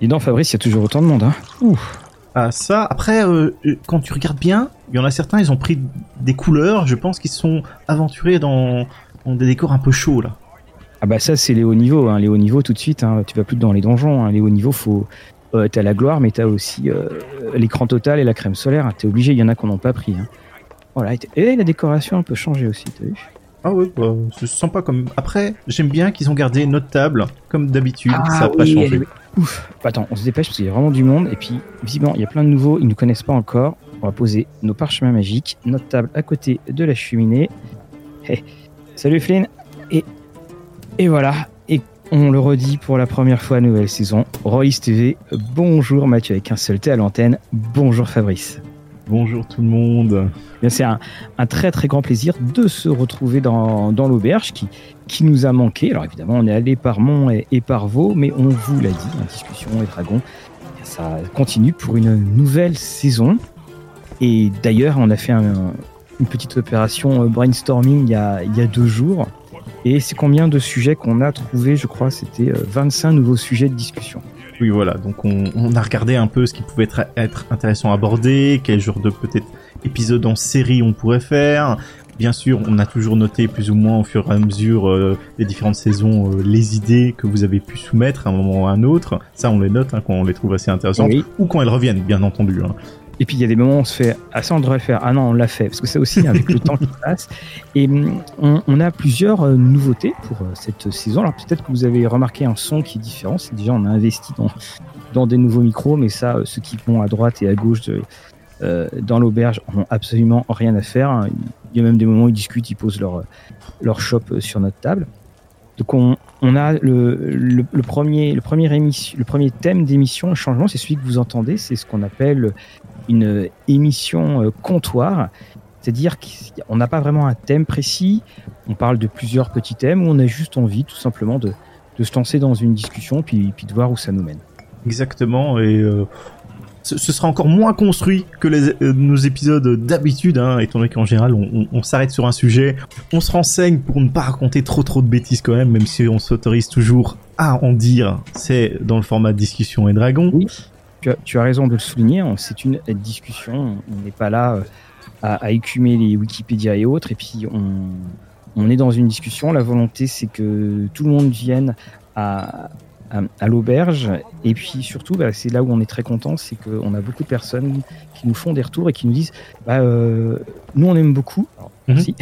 Dis donc, Fabrice, il y a toujours autant de monde. Hein. Ouf. Ah, ça, après, euh, euh, quand tu regardes bien, il y en a certains, ils ont pris des couleurs, je pense qu'ils se sont aventurés dans, dans des décors un peu chauds, là. Ah bah ça, c'est les hauts niveaux. Hein. Les hauts niveaux, tout de suite, hein. tu vas plus dans les donjons. Hein. Les hauts niveaux, faut... Euh, t'as la gloire, mais t'as aussi euh, l'écran total et la crème solaire. T'es obligé, il y en a qu'on n'ont pas pris. Hein. Voilà, et la décoration un peu changé aussi, t'as vu? Ah ouais, bah, c'est sympa comme. Après, j'aime bien qu'ils ont gardé notre table, comme d'habitude, Ah ça n'a pas oui, changé. Ouf. Attends, on se dépêche parce qu'il y a vraiment du monde. Et puis, visiblement, il y a plein de nouveaux, ils ne nous connaissent pas encore. On va poser nos parchemins magiques, notre table à côté de la cheminée. Hey. Salut Flynn. Et, et voilà. Et on le redit pour la première fois, nouvelle saison. Royce TV. Bonjour Mathieu avec un seul T à l'antenne. Bonjour Fabrice. Bonjour tout le monde. Bien, C'est un, un très très grand plaisir de se retrouver dans, dans l'auberge qui, qui nous a manqué. Alors évidemment, on est allé par Mont et, par Vaux, mais on vous l'a dit, en discussion et Dragon, ça continue pour une nouvelle saison. Et d'ailleurs, on a fait un- une petite opération euh, brainstorming il y a, deux jours. Et c'est combien de sujets qu'on a trouvé Je crois c'était euh, 25 nouveaux sujets de discussion. Oui, voilà, donc on, on a regardé un peu ce qui pouvait être, être intéressant à aborder, quel genre de peut-être épisode en série on pourrait faire. Bien sûr, on a toujours noté plus ou moins au fur et à mesure euh, des différentes saisons euh, les idées que vous avez pu soumettre à un moment ou à un autre. Ça, on les note hein, quand on les trouve assez intéressantes. Oui. Ou quand elles reviennent, bien entendu. hein. Et puis il y a des moments où on se fait ah ça on devrait le faire ah non on l'a fait parce que c'est aussi avec le temps qui passe et hum, on, on a plusieurs euh, nouveautés pour euh, cette saison alors peut-être que vous avez remarqué un son qui est différent c'est déjà on a investi dans dans des nouveaux micros mais ça euh, ceux qui vont à droite et à gauche de, euh, dans l'auberge ont absolument rien à faire. Il y a même des moments où ils discutent ils posent leur leur shop euh, sur notre table. Donc on, on a le, le, premier le premier émission le premier thème d'émission changement c'est celui que vous entendez. C'est ce qu'on appelle une émission euh, comptoir, c'est-à-dire qu'on n'a pas vraiment un thème précis, on parle de plusieurs petits thèmes, où on a juste envie tout simplement de, de se lancer dans une discussion, puis, puis de voir où ça nous mène. Exactement, et ce, sera encore moins construit que euh, nos épisodes d'habitude, hein, étant donné qu'en général on, s'arrête sur un sujet, on se renseigne pour ne pas raconter trop trop de bêtises quand même, même si on s'autorise toujours à en dire, c'est dans le format discussion et dragon. Oui. Tu as, raison de le souligner, hein, c'est une discussion, on n'est pas là euh, à, écumer les Wikipédia et autres, et puis on est dans une discussion, la volonté c'est que tout le monde vienne à, à, à l'auberge, et puis surtout, bah, c'est là où on est très content, c'est qu'on a beaucoup de personnes qui nous font des retours et qui nous disent, bah, euh, nous on aime beaucoup, Alors, Mhm.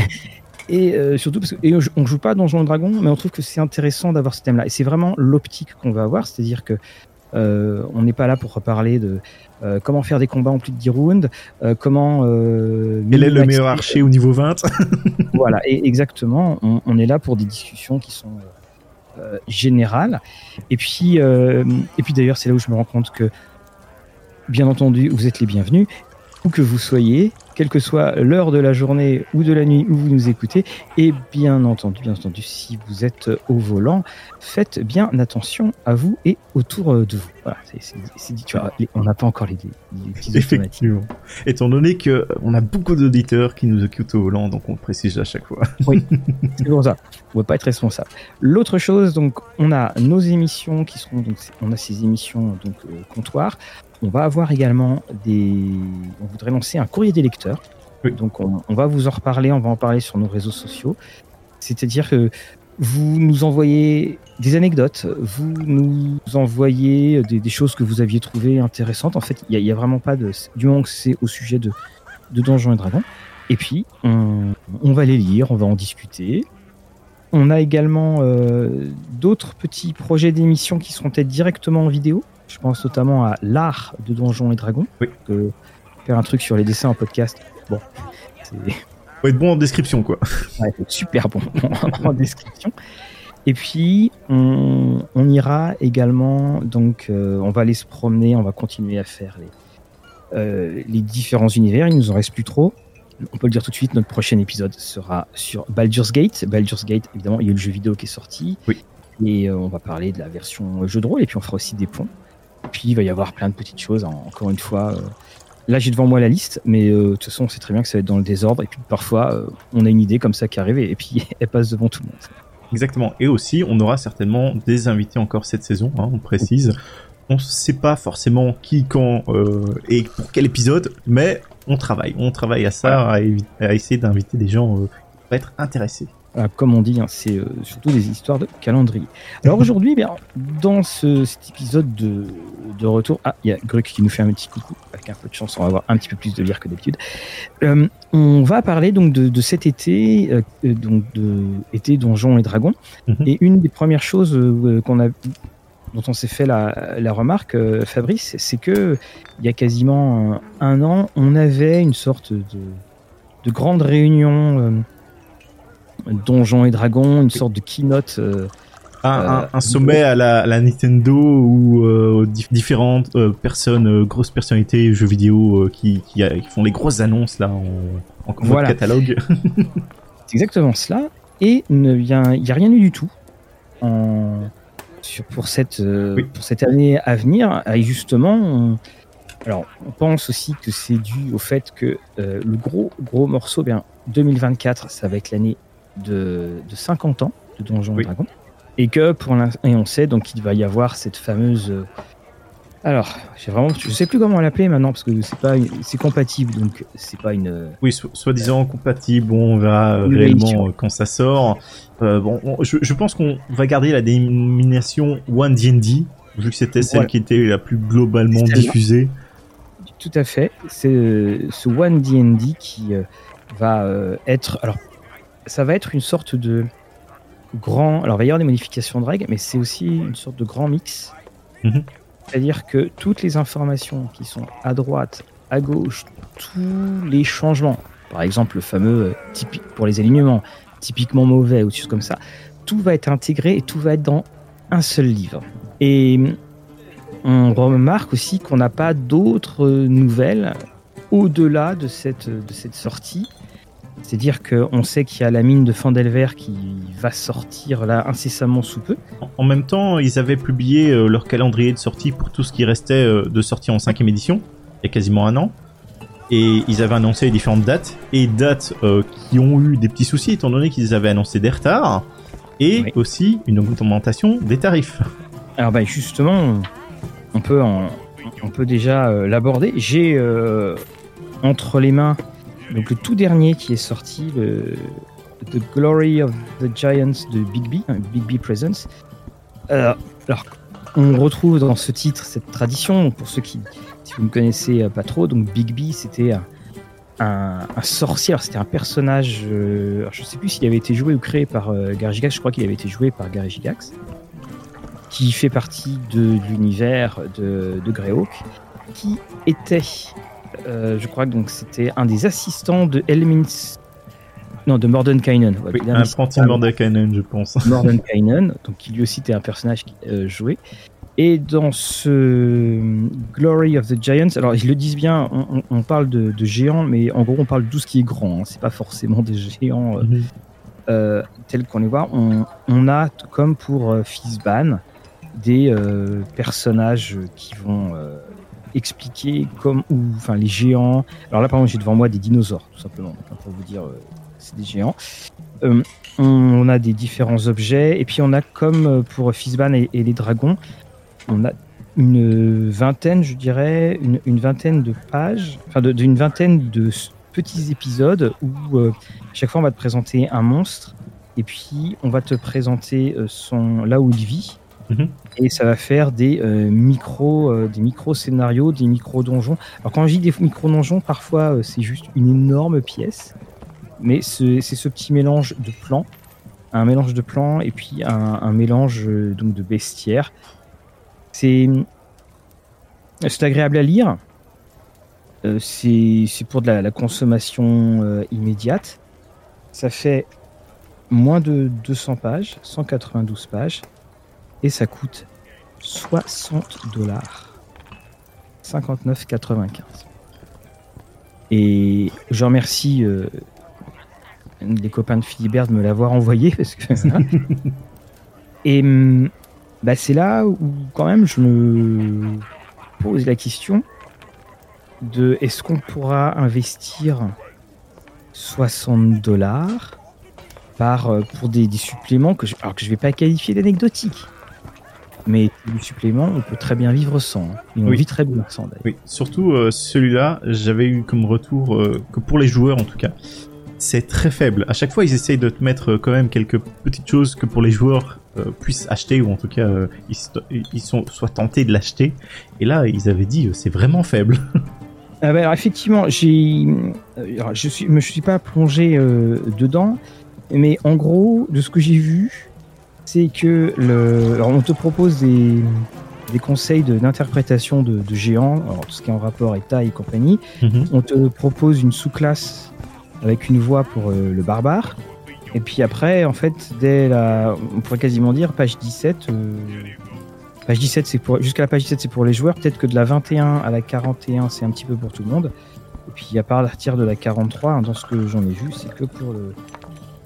Et euh, surtout parce que et on joue pas à Donjons et Dragons, mais on trouve que c'est intéressant d'avoir ce thème-là. Et c'est vraiment l'optique qu'on va avoir, c'est-à-dire que euh, on n'est pas là pour parler de euh, comment faire des combats en plus de 10 rounds, euh, comment. Quel est le meilleur archer au niveau 20 Voilà, et exactement. On, on est là pour des discussions qui sont euh, générales. Et puis, euh, et puis d'ailleurs, c'est là où je me rends compte que, bien entendu, vous êtes les bienvenus, où que vous soyez, quelle que soit l'heure de la journée ou de la nuit où vous nous écoutez. Et bien entendu, bien entendu, si vous êtes au volant, faites bien attention à vous et autour de vous. Voilà, c'est- dit. Tu vois, les- on n'a pas encore les, les petits. Effectivement. Étant donné que euh, on a beaucoup d'auditeurs qui nous occupent au volant, donc on précise à chaque fois. C'est pour ça. On ne va pas être responsable. L'autre chose, donc, on a nos émissions qui seront, donc, on a ces émissions donc euh, comptoir. On va avoir également des. On voudrait lancer un courrier des lecteurs. Oui. Donc, on, on va vous en reparler. On va en parler sur nos réseaux sociaux. C'est-à-dire que vous nous envoyez des anecdotes, vous nous envoyez des, des choses que vous aviez trouvées intéressantes. En fait, il n'y a, il y a vraiment pas de. Du moment que c'est au sujet de, de Donjons et Dragons. Et puis, on, on va les lire, on va en discuter. On a également euh, d'autres petits projets d'émissions qui seront peut-être directement en vidéo. Je pense notamment à l'art de Donjons et Dragons. Oui. Faire un truc sur les dessins en podcast, bon, c'est Faut être bon en description, quoi. Ouais, faut être super bon en description. Et puis, on, on ira également, donc, euh, on va aller se promener, on va continuer à faire les, euh, les différents univers. Il nous en reste plus trop. On peut le dire tout de suite, notre prochain épisode sera sur Baldur's Gate. Baldur's Gate, évidemment, il y a eu le jeu vidéo qui est sorti. Oui. Et euh, on va parler de la version jeu de rôle, et puis on fera aussi des ponts. Et puis, il va y avoir plein de petites choses, en- encore une fois. euh, Là, j'ai devant moi la liste, mais euh, de toute façon, on sait très bien que ça va être dans le désordre. Et puis, parfois, euh, on a une idée comme ça qui arrive, et puis elle passe devant tout le monde. Exactement. Et aussi, on aura certainement des invités encore cette saison, hein, on précise. on sait pas forcément qui, quand et pour quel épisode, mais on travaille. On travaille à ça, à, essayer d'inviter des gens qui vont être intéressés. comme on dit, hein, c'est surtout des histoires de calendrier. Alors aujourd'hui, bien, dans cet épisode de, de retour, ah, il y a Gruc qui nous fait un petit coucou. Avec un peu de chance, on va avoir un petit peu plus de lire que d'habitude. on va parler donc de, cet été, donc de été Donjons et Dragons. Mhm. Et une des premières choses qu'on a dont on s'est fait la, remarque, euh, Fabrice, c'est que il y a quasiment un an, on avait une sorte de, grande réunion euh, Donjons et Dragons, une sorte de keynote. Euh, un, sommet à la, Nintendo où différentes personnes, grosses personnalités jeux vidéo qui, font les grosses annonces là en, en catalogue. c'est exactement cela. Et il n'y a, a rien eu du tout en, pour, cette, euh, pour cette année à venir. Et justement, on, alors, on pense aussi que c'est dû au fait que euh, le gros, gros morceau, bien, 2024, ça va être l'année de, de 50 ans de Donjons et Dragons. Et que pour et on sait donc qu'il va y avoir cette fameuse euh, alors, j'ai vraiment, je sais plus comment l'appeler maintenant parce que c'est pas, c'est compatible donc c'est pas une. Oui, soi-disant compatible. on verra réellement quand ça sort. Euh, bon, je, pense qu'on va garder la dénomination One D&D vu que c'était celle qui était la plus globalement diffusée. Tout à fait. C'est euh, ce One D&D qui euh, va être, alors, ça va être une sorte de grand. Alors, il va y avoir des modifications de règles, mais c'est aussi une sorte de grand mix. Mhm. C'est-à-dire que toutes les informations qui sont à droite, à gauche, tous les changements, par exemple le fameux euh, typique pour les alignements, typiquement mauvais ou choses comme ça, tout va être intégré et tout va être dans un seul livre. Et on remarque aussi qu'on n'a pas d'autres nouvelles au-delà de cette sortie c'est-à-dire qu'on sait qu'il y a la mine de Fandelver qui va sortir là incessamment sous peu. En même temps, ils avaient publié euh, leur calendrier de sortie pour tout ce qui restait euh, de sortie en cinquième édition, il y a quasiment un an. Et ils avaient annoncé les différentes dates, et dates euh, qui ont eu des petits soucis étant donné qu'ils avaient annoncé des retards, et aussi une augmentation des tarifs. Alors bah justement, on peut, on peut déjà l'aborder. J'ai entre les mains donc le tout dernier qui est sorti, le The Glory of the Giants de Big B, hein, Big B Presence. Euh, alors, on retrouve dans ce titre cette tradition, pour ceux qui, si vous ne connaissez pas trop, donc Big B c'était un, sorcier, c'était un personnage, euh, je ne sais plus s'il avait été joué ou créé par euh, Gary Gigax, je crois qu'il avait été joué par Gary Gigax, qui fait partie de, l'univers de, Greyhawk, qui était euh, je crois que donc c'était un des assistants de Elmins. Non, de Mordenkainen. Ouais, oui, un apprenti Mordenkainen, je pense. Mordenkainen, donc qui lui aussi était un personnage qui euh, jouait. Et dans ce Glory of the Giants, alors ils le disent bien, on, parle de, géants, mais en gros on parle de tout ce qui est grand. Hein. C'est pas forcément des géants euh, mhm. tels qu'on les voit. On, a comme pour Fizban des personnages qui vont expliquer comme ou enfin les géants. Alors là par exemple j'ai devant moi des dinosaures tout simplement pour vous dire euh, c'est des géants. Euh, on, a des différents objets et puis on a comme euh, pour Fizban et, les dragons, on a une vingtaine je dirais une, vingtaine de pages, enfin d'une vingtaine de petits épisodes où chaque fois on va te présenter un monstre et puis on va te présenter son là où il vit Mhm. Et ça va faire des euh, micro, euh, des micro scénarios, des micro donjons. Alors quand je dis des micro donjons, parfois euh, c'est juste une énorme pièce, mais c'est ce petit mélange de plans, un mélange de plans et puis un, mélange donc de bestiaires. C'est c'est agréable à lire. c'est pour de la consommation immédiate. Ça fait moins de 200 pages, 192 pages et ça coûte 60 dollars. 59,95. Et je remercie euh, les copains de Philibert de me l'avoir envoyé parce que. et hum, bah, c'est là où quand même je me pose la question de est-ce qu'on pourra investir 60 dollars par euh, pour des, suppléments que je, alors que je vais pas qualifier d'anecdotiques Mais du supplément, on peut très bien vivre sans. hein. Et on Oui. vit très bien sans d'ailleurs. Oui, surtout euh, celui-là, j'avais eu comme retour euh, que pour les joueurs en tout cas, c'est très faible. À chaque fois, ils essayent de te mettre euh, quand même quelques petites choses que pour les joueurs euh, puissent acheter ou en tout cas euh, ils, sont soient tentés de l'acheter. Et là, ils avaient dit euh, c'est vraiment faible. Ah bah alors effectivement, j'ai, je suis, me suis pas plongé euh, dedans, mais en gros, de ce que j'ai vu, c'est que le, alors on te propose des, des conseils d'interprétation de, de géants, alors tout ce qui est en rapport et taille et compagnie. On te propose une sous-classe avec une voix pour euh, le barbare. Et puis après, en fait, dès la, on pourrait quasiment dire page 17. euh, page 17, c'est pour jusqu'à la page 17, c'est pour les joueurs. Peut-être que de la 21 à la 41, c'est un petit peu pour tout le monde. Et puis à partir de la 43, hein, dans ce que j'en ai vu, c'est que pour le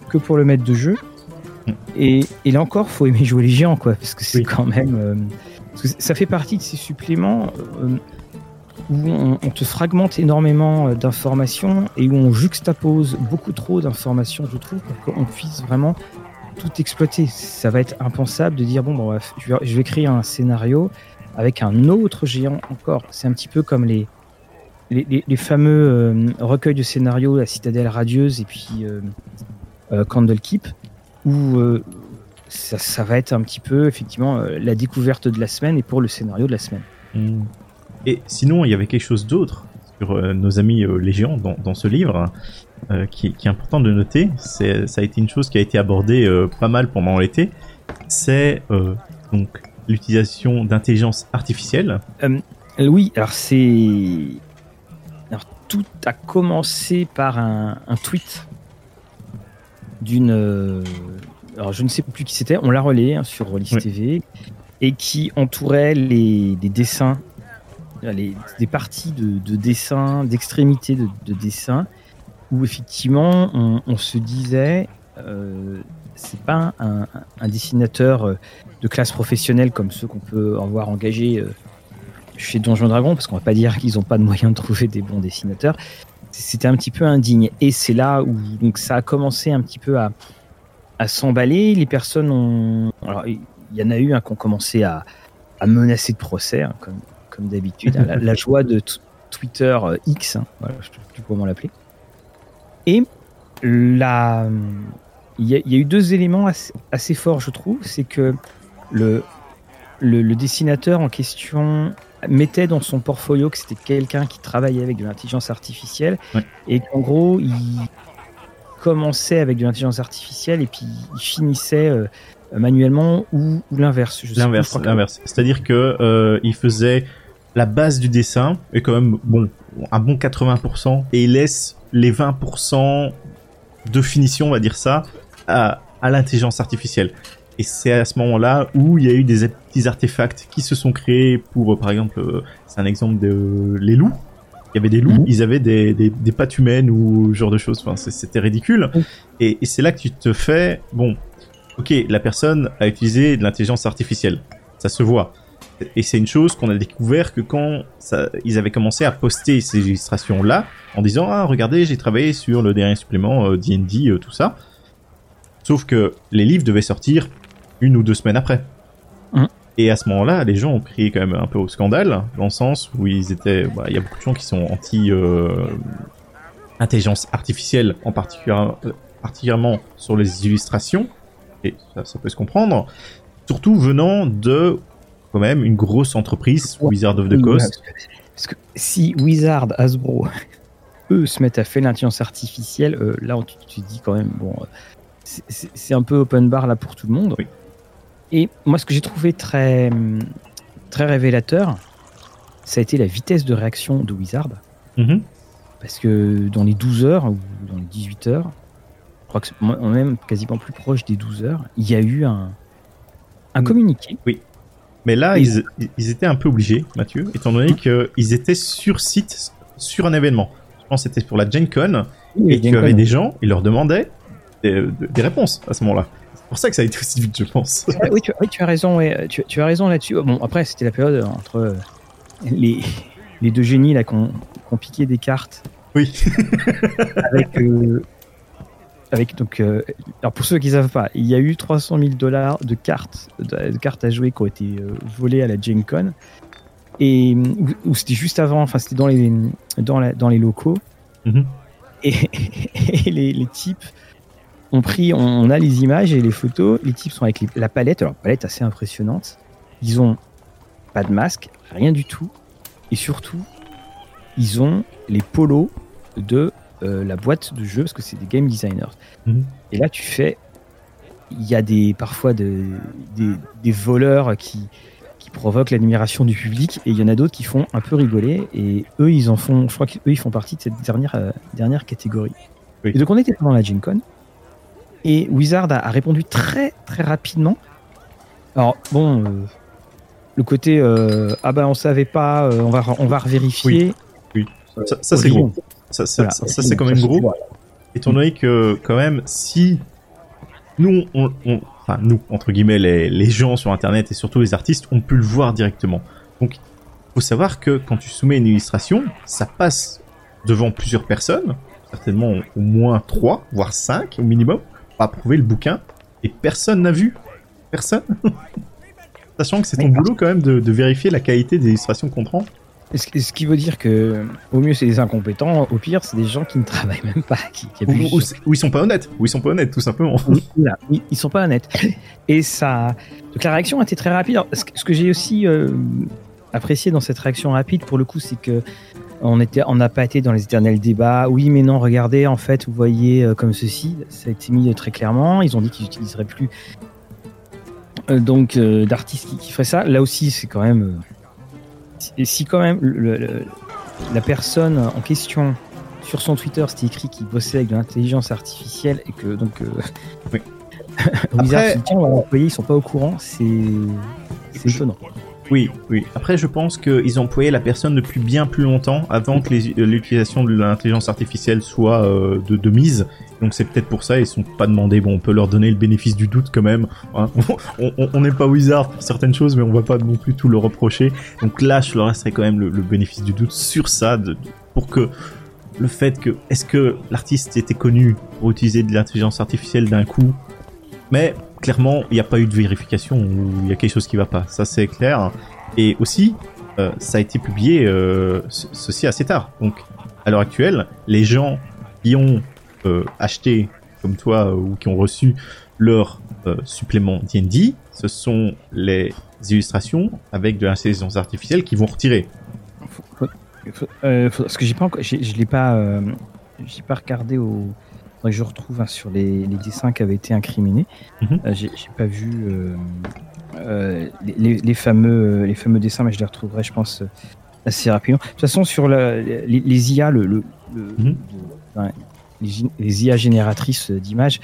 que pour le maître de jeu. Et, et là encore, faut aimer jouer les géants, quoi, parce que c'est Oui. quand même. euh, que ça fait partie de ces suppléments euh, où on, on te fragmente énormément euh, d'informations et où on juxtapose beaucoup trop d'informations, je trouve, pour qu'on puisse vraiment tout exploiter. Ça va être impensable de dire bon, bon bref, je vais, je vais créer un scénario avec un autre géant encore. C'est un petit peu comme les les, les- les fameux euh, recueils de scénarios, La Citadelle radieuse et puis euh, Candlekeep, où euh, ça, ça va être un petit peu effectivement euh, la découverte de la semaine et pour le scénario de la semaine. Et sinon, il y avait quelque chose d'autre sur euh, nos amis géants dans, dans ce livre euh, qui, qui est important de noter. C'est, ça a été une chose qui a été abordée pas mal pendant l'été. C'est donc l'utilisation d'intelligence artificielle. Oui, alors c'est. Alors tout a commencé par un, un tweet d'une. euh, Alors je ne sais plus qui c'était, on l'a relayé hein, sur Rollis Oui. TV, et qui entourait les, des dessins, les, des parties de, de dessins, d'extrémités de, de dessins, où effectivement on, on se disait. euh, c'est pas un, un dessinateur euh, de classe professionnelle comme ceux qu'on peut avoir engagés euh, chez Donjon Dragon, parce qu'on va pas dire qu'ils n'ont pas de moyens de trouver des bons dessinateurs. C'était un petit peu indigne. Et c'est là où donc ça a commencé un petit peu à, à s'emballer. Les personnes ont. Alors, il y en a eu un qui ont commencé à, à menacer de procès, hein, comme, comme d'habitude. hein, la, joie de Twitter euh, X, hein, voilà, je ne sais plus comment l'appeler. Et la. Il y, a, eu deux éléments assez, forts, je trouve. C'est que le, le dessinateur en question mettait dans son portfolio que c'était quelqu'un qui travaillait avec de l'intelligence artificielle Ouais. et qu'en gros il commençait avec de l'intelligence artificielle et puis il finissait euh, manuellement ou, ou l'inverse. L'inverse, l'inverse. C'est-à-dire que euh, il faisait la base du dessin et quand même bon un bon 80% et il laisse les 20% de finition, on va dire ça, à, à l'intelligence artificielle. Et c'est à ce moment-là où il y a eu des petits artefacts qui se sont créés pour, euh, par exemple, euh, c'est un exemple de les loups. Il y avait des loups, Mhm. ils avaient des, des, des pattes humaines ou ce genre de choses. Enfin, c'était ridicule. Et, et c'est là que tu te fais, bon, ok, la personne a utilisé de l'intelligence artificielle. Ça se voit. Et c'est une chose qu'on a découvert que quand ça, ils avaient commencé à poster ces illustrations-là, en disant ah regardez j'ai travaillé sur le dernier supplément euh, D&D euh, tout ça. Sauf que les livres devaient sortir une ou deux semaines après. Mhm. Et à ce moment-là, les gens ont crié quand même un peu au scandale, dans le sens où ils étaient, bah, il y a beaucoup de gens qui sont anti euh, intelligence artificielle, en particulier, euh, particulièrement sur les illustrations, et ça, ça peut se comprendre, surtout venant de quand même une grosse entreprise. Wizard of the Coast. parce, que, si Wizard, Hasbro, eux se mettent à faire l'intelligence artificielle, euh, là on- tu tu te dis quand même, bon, c'est un peu open bar là pour tout le monde. Oui. Et moi, ce que j'ai trouvé très, très révélateur, ça a été la vitesse de réaction de Wizard. Mhm. Parce que dans les 12 heures, ou dans les 18 heures, je crois que c'est moi- même quasiment plus proche des 12 heures, il y a eu un, un Mm. communiqué. Mais là, Oui. ils, ils étaient un peu obligés, Mathieu, étant donné qu'ils étaient sur site, sur un événement. Je pense que c'était pour la Gen Con, et tu avais des gens, ils leur demandaient des, des réponses à ce moment-là. C'est pour ça que ça a été aussi vite, je pense. Ouais, oui, tu, oui, tu as raison. ouais, tu, tu as raison là-dessus. Bon, après, c'était la période entre euh, les, les deux génies là qui ont qui ont piqué des cartes Oui. avec, euh, avec donc, euh, alors pour ceux qui ne savent pas, il y a eu 300 000 dollars de cartes, de, cartes à jouer qui ont été euh, volées à la Gen Con. Et où, c'était juste avant, enfin c'était dans les, dans, dans les locaux. Mhm. Et, les, les, types on, a les images et les photos. Les types sont avec la palette, alors palette assez impressionnante. Ils ont pas de masque, rien du tout. Et surtout, ils ont les polos de euh, la boîte de jeu parce que c'est des game designers. Mhm. Et là, tu fais, il y a des parfois de, des, des, voleurs qui qui provoquent l'admiration du public et il y en a d'autres qui font un peu rigoler et eux ils en font, je crois qu'eux ils font partie de cette dernière euh, dernière catégorie. Et donc on était dans la Gen Con et Wizard a, répondu très très rapidement. Alors bon. Euh, le côté ah ben on savait pas, on va on va revérifier. Oui, oui. ça c'est gros. Ça, ça, c'est quand même gros. Étant donné que, quand même, si nous, on, enfin, nous, entre guillemets, les, les, gens sur Internet et surtout les artistes, ont pu le voir directement. Donc, faut savoir que quand tu soumets une illustration, ça passe devant plusieurs personnes, certainement au moins trois, voire cinq au minimum, pour approuver le bouquin, et personne n'a vu. Personne. Sachant que c'est ton boulot quand même de, de vérifier la qualité des illustrations qu'on prend. Ce qui veut dire que, au mieux, c'est des incompétents, au pire, c'est des gens qui ne travaillent même pas. Qui, ou, ils sont pas honnêtes, ou ils sont pas honnêtes, tout simplement. Oui, ils sont pas honnêtes. Et ça. Donc la réaction a été très rapide. ce que j'ai aussi euh, apprécié dans cette réaction rapide, pour le coup, c'est que on était, on n'a pas été dans les éternels débats. Oui, mais non, regardez, en fait, vous voyez euh, comme ceci. Ça a été mis très clairement. Ils ont dit qu'ils n'utiliseraient plus euh, donc d'artistes qui, qui, feraient ça. Là aussi, c'est quand même et si quand même la personne en question sur son Twitter c'était écrit qu'il bossait avec de l'intelligence artificielle et que donc euh, oui. Après, ils sont pas au courant, c'est étonnant. Oui, oui. Après, je pense qu'ils ont employé la personne depuis bien plus longtemps, avant que euh, l'utilisation de l'intelligence artificielle soit euh, de, mise. Donc c'est peut-être pour ça ils sont pas demandés. Bon, on peut leur donner le bénéfice du doute quand même. Hein. on n'est pas wizard pour certaines choses, mais on va pas non plus tout le reprocher. Donc là, je leur resterai quand même le, bénéfice du doute sur ça, pour que le fait que est-ce que l'artiste était connu pour utiliser de l'intelligence artificielle d'un coup, mais clairement, il n'y a pas eu de vérification ou il y a quelque chose qui va pas. Ça, c'est clair. Et aussi, euh, ça a été publié euh, ceci assez tard. Donc, à l'heure actuelle, les gens qui ont euh, acheté, comme toi, ou qui ont reçu leur supplément D&D, ce sont les illustrations avec de l'intelligence artificielle qui vont retirer. parce que j'ai pas, je l'ai pas regardé au je retrouve hein, sur les, dessins qui avaient été incriminés. Mhm. Euh, j'ai pas vu euh, euh, les, fameux, les fameux dessins, mais je les retrouverai, je pense, assez rapidement. De toute façon, sur les, IA, le, mhm. les, IA génératrices d'images,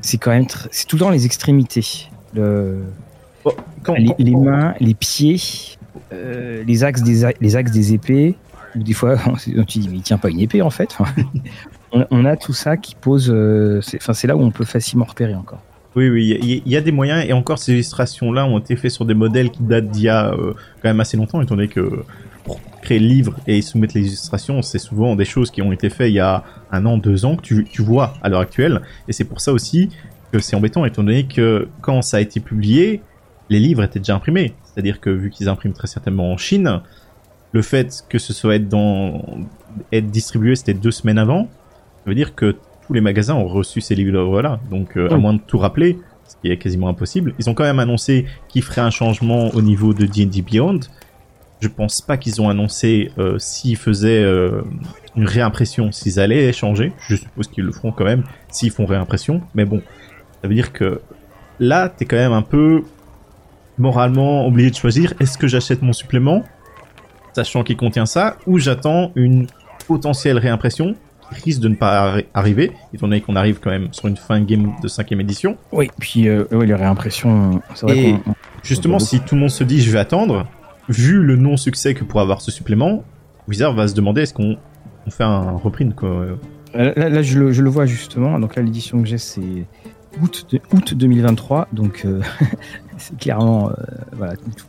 c'est quand même c'est tout le temps les extrémités. Le, oh, les, mains, les pieds, les axes des les axes des épées. Ou des fois, tu dis mais il tient pas une épée en fait. On, a tout ça qui pose. Euh, enfin, c'est là où on peut facilement repérer encore. Oui, oui, il y, a des moyens et encore ces illustrations-là ont été faites sur des modèles qui datent d'il y a euh, quand même assez longtemps, étant donné que pour créer le livre et soumettre les illustrations, c'est souvent des choses qui ont été faites il y a un an, deux ans que tu, tu vois à l'heure actuelle. Et c'est pour ça aussi que c'est embêtant, étant donné que quand ça a été publié, les livres étaient déjà imprimés. C'est-à-dire que vu qu'ils impriment très certainement en Chine, le fait que ce soit être dans être distribué, c'était deux semaines avant. Ça veut dire que tous les magasins ont reçu ces livres-là. Donc, euh, à moins de tout rappeler, ce qui est quasiment impossible, ils ont quand même annoncé qu'ils feraient un changement au niveau de D&D Beyond. Je pense pas qu'ils ont annoncé euh, s'ils faisaient euh, une réimpression, s'ils allaient changer. Je suppose qu'ils le feront quand même s'ils font réimpression. Mais bon, ça veut dire que là, t'es quand même un peu moralement obligé de choisir est-ce que j'achète mon supplément, sachant qu'il contient ça, ou j'attends une potentielle réimpression risque de ne pas arriver, étant donné qu'on arrive quand même sur une fin de game de cinquième édition. Oui, puis euh, oui, les réimpressions, vrai Et justement, si tout le monde se dit je vais attendre, vu le non-succès que pourrait avoir ce supplément, Wizard va se demander est-ce qu'on fait un reprint quoi. Euh, là, je, le, vois justement, donc là l'édition que j'ai c'est août, août 2023, donc euh, c'est clairement voilà, tout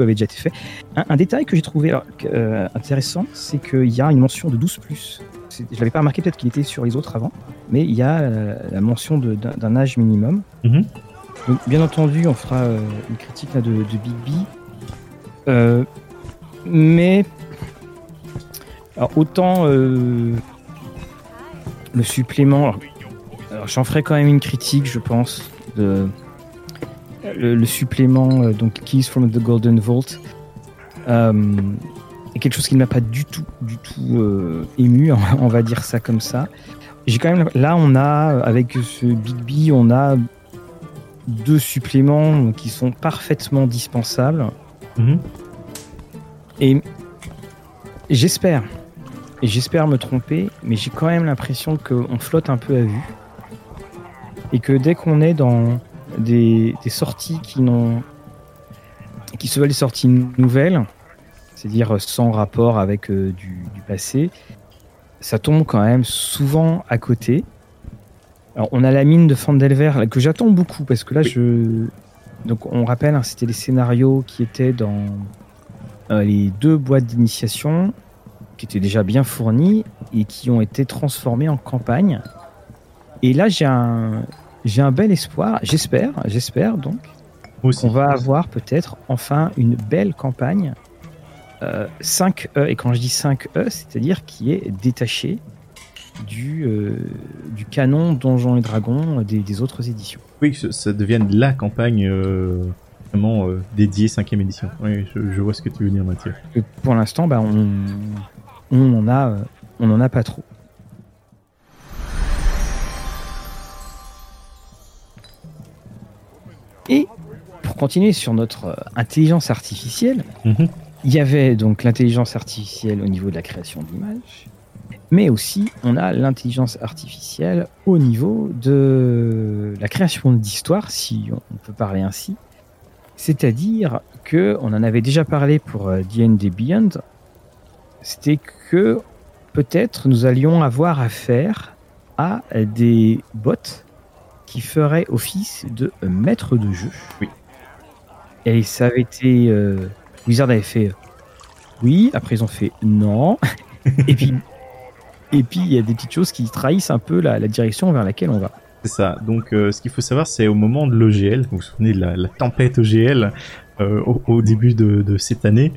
avait déjà été fait. Un, détail que j'ai trouvé euh, intéressant, c'est qu'il y a une mention de 12 plus. Je l'avais pas remarqué, peut-être qu'il était sur les autres avant, mais il y a la mention d'un âge minimum. Mhm. Donc, bien entendu, on fera une critique là, de, de Big B. mais alors, autant le supplément, j'en ferai quand même une critique, je pense, de le, supplément euh, donc Keys from the Golden Vault euh, quelque chose qui ne m'a pas du tout, du tout euh, ému, on va dire ça comme ça. J'ai quand même là, on a avec ce Big B, on a deux suppléments qui sont parfaitement dispensables. Mhm. Et j'espère, et j'espère me tromper, mais j'ai quand même l'impression qu'on flotte un peu à vue et que dès qu'on est dans des, sorties qui n'ont qui se veulent des sorties nouvelles, c'est-à-dire sans rapport avec euh, du, passé, ça tombe quand même souvent à côté. Alors on a la mine de Fandelver que j'attends beaucoup parce que là je donc on rappelle hein, c'était les scénarios qui étaient dans euh, les deux boîtes d'initiation qui étaient déjà bien fournis et qui ont été transformés en campagne. Et là j'ai un j'ai un bel espoir, j'espère, j'espère donc, qu'on va avoir peut-être enfin une belle campagne 5E, euh, et quand je dis 5E, c'est-à-dire qui est détaché du, euh, du canon Donjons et Dragons des, autres éditions. Oui, que ça devienne la campagne euh, vraiment dédiée 5 édition. Oui, je, vois ce que tu veux dire, Mathieu. pour l'instant, bah, on, on, en a, on en a pas trop. Et pour continuer sur notre intelligence artificielle, mhm. Il y avait donc l'intelligence artificielle au niveau de la création d'images, mais aussi on a l'intelligence artificielle au niveau de la création d'histoires, si on peut parler ainsi. C'est-à-dire que on en avait déjà parlé pour D&D euh, Beyond, c'était que peut-être nous allions avoir affaire à des bots qui ferait office de maître de jeu. Oui. Et ça avait été. Euh, Wizard avait fait euh, oui, après ils ont fait non. et puis. Et puis il y a des petites choses qui trahissent un peu la, direction vers laquelle on va. C'est ça. Donc euh, ce qu'il faut savoir, c'est au moment de l'OGL, vous vous souvenez de la, tempête OGL au, début de, cette année,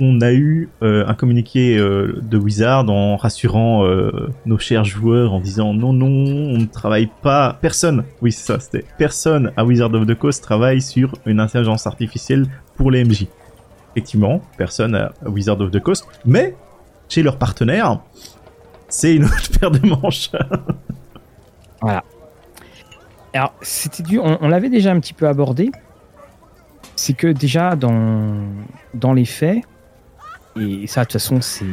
on a eu euh, un communiqué euh, de Wizard en rassurant euh, nos chers joueurs en disant non non on ne travaille pas personne oui c'est ça c'était personne à Wizard of the Coast travaille sur une intelligence artificielle pour les MJ effectivement personne à Wizard of the Coast mais chez leur partenaire c'est une autre paire de manches voilà alors c'était dû on, on l'avait déjà un petit peu abordé c'est que déjà dans dans les faits et ça, de toute façon, c'est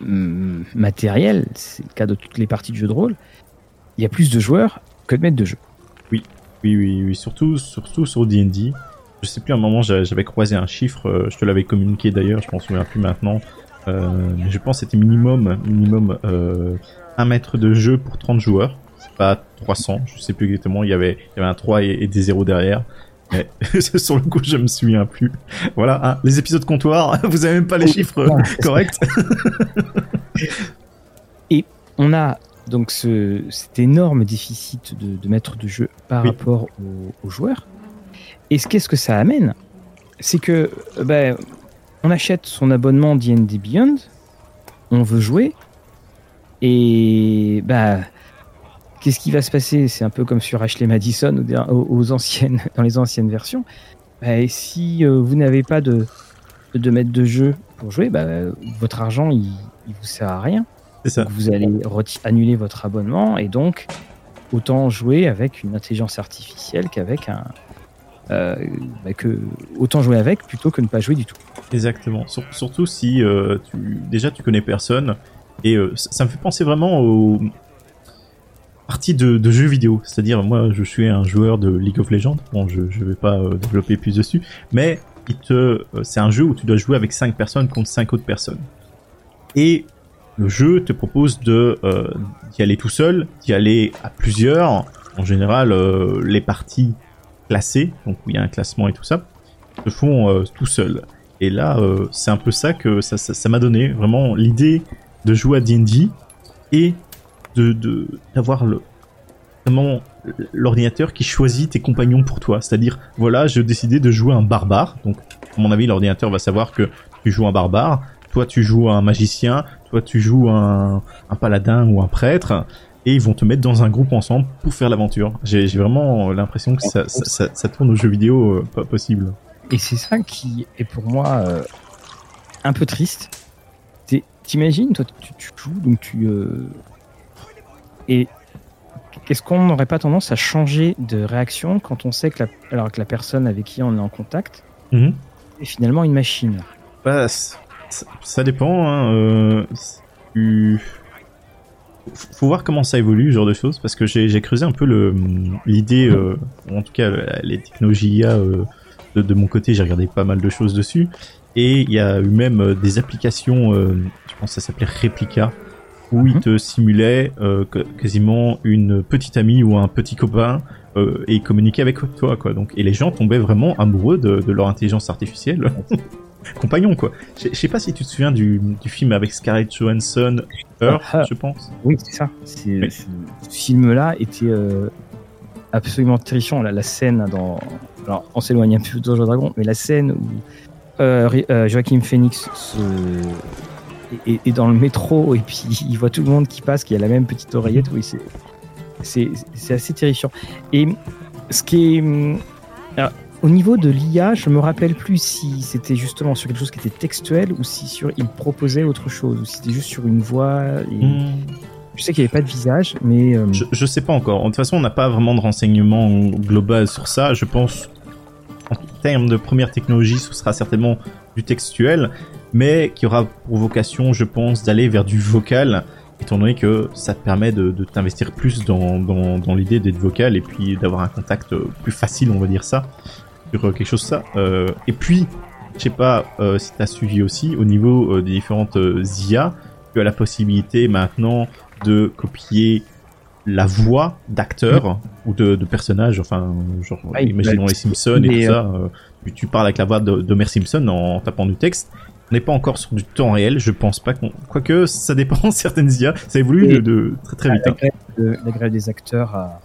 mm, matériel, c'est le cas de toutes les parties de jeu de rôle. Il y a plus de joueurs que de maîtres de jeu. Oui, oui, oui, oui. Surtout, surtout sur D&D. Je sais plus, à un moment, j'avais croisé un chiffre, euh, je te l'avais communiqué d'ailleurs, je m'en souviens plus maintenant. Euh, mais je pense que c'était minimum, minimum euh, un maître de jeu pour 30 joueurs. C'est pas 300, je sais plus exactement. Il y avait, il y avait un 3 et, et des 0 derrière. Mais sur le coup, je me souviens plus. Voilà, hein, les épisodes comptoir, vous avez même pas les chiffres corrects. Et on a donc ce, cet énorme déficit de, de maître de jeu par rapport aux, joueurs. Et qu'est-ce que ça amène? C'est que ben, on achète son abonnement D&D Beyond, on veut jouer, et bah Qu'est-ce qui va se passer? C'est un peu comme sur Ashley Madison aux, anciennes, dans les anciennes versions. Et si euh, vous n'avez pas de, de maître de jeu pour jouer, bah, votre argent il, il vous sert à rien. Ça. vous allez annuler votre abonnement et donc autant jouer avec une intelligence artificielle qu'avec un, euh, bah, que autant jouer avec plutôt que ne pas jouer du tout. Exactement. surtout si euh, déjà tu connais personne et ça me fait penser vraiment au, partie de, jeux vidéo. C'est-à-dire, moi, je suis un joueur de League of Legends. Bon, je ne vais pas euh, développer plus dessus, mais euh, c'est un jeu où tu dois jouer avec 5 personnes contre 5 autres personnes. Et le jeu te propose de euh, d'y aller tout seul, d'y aller à plusieurs. En général, les parties classées, donc où il y a un classement et tout ça. se font tout seuls. Et là, c'est un peu ça que ça m'a donné vraiment l'idée de jouer à D&D et de d'avoir le vraiment l'ordinateur qui choisit tes compagnons pour toi. C'est-à-dire, voilà, j'ai décidé de jouer un barbare. Donc, à mon avis, l'ordinateur va savoir que tu joues un barbare. Toi, tu joues un magicien. Toi, tu joues un, un paladin ou un prêtre. Et ils vont te mettre dans un groupe ensemble pour faire l'aventure. J'ai vraiment l'impression que ça, ça, ça, tourne aux jeux vidéo euh, pas possible. Et c'est ça qui est pour moi euh, un peu triste. T'imagines, toi, tu, tu, joues, donc tu. Euh, et est-ce qu'on n'aurait pas tendance à changer de réaction quand on sait que la, alors que la personne avec qui on est en contact mhm. est finalement une machine? Bah, ça, dépend. Hein, euh, Faut voir comment ça évolue, ce genre de choses, parce que j'ai creusé un peu l'idée, euh, en tout cas les technologies IA euh, de, de, mon côté, j'ai regardé pas mal de choses dessus, et il y a eu même des applications, je pense que ça s'appelait Replica, où il mhm. te simulait euh, quasiment une petite amie ou un petit copain euh, et communiquait avec toi quoi. Donc et les gens tombaient vraiment amoureux de, de leur intelligence artificielle. Compagnon quoi. Je sais pas si tu te souviens du, du film avec Scarlett Johansson, Earth, ah, ah. je pense. Oui, c'est ça. Ce film-là était euh, absolument terrifiant. La, la scène dans. Alors, on s'éloigne un peu de Dragon, mais la scène où euh, euh Joachim Phoenix se et, dans le métro, et puis il voit tout le monde qui passe, qui a la même petite oreillette. Oui, c'est, assez terrifiant. Et ce qui est. Hum, au niveau de l'IA, je me rappelle plus si c'était justement sur quelque chose qui était textuel ou si sur il proposait autre chose, ou si c'était juste sur une voix. Hmm. Je sais qu'il n'y avait pas de visage, mais. Hum, je, je sais pas encore. De toute façon, on n'a pas vraiment de renseignements global sur ça. Je pense, en termes de première technologie, ce sera certainement du textuel mais qui aura pour vocation, je pense, d'aller vers du vocal, étant donné que ça te permet de, t'investir plus dans, dans, l'idée d'être vocal et puis d'avoir un contact plus facile, on va dire ça, sur quelque chose ça. Euh, et puis, je sais pas euh, si tu as suivi aussi, au niveau euh, des différentes IA, tu as la possibilité maintenant de copier la voix d'acteurs ou de, personnages, enfin, genre, imaginons les Simpsons et tout ça, tu, parles avec la voix de, de Simpson en tapant du texte, on n'est pas encore sur du temps réel, je pense pas qu'on. Quoique, ça dépend, certaines IA, ça évolue de, très très vite. La, hein. grève, des acteurs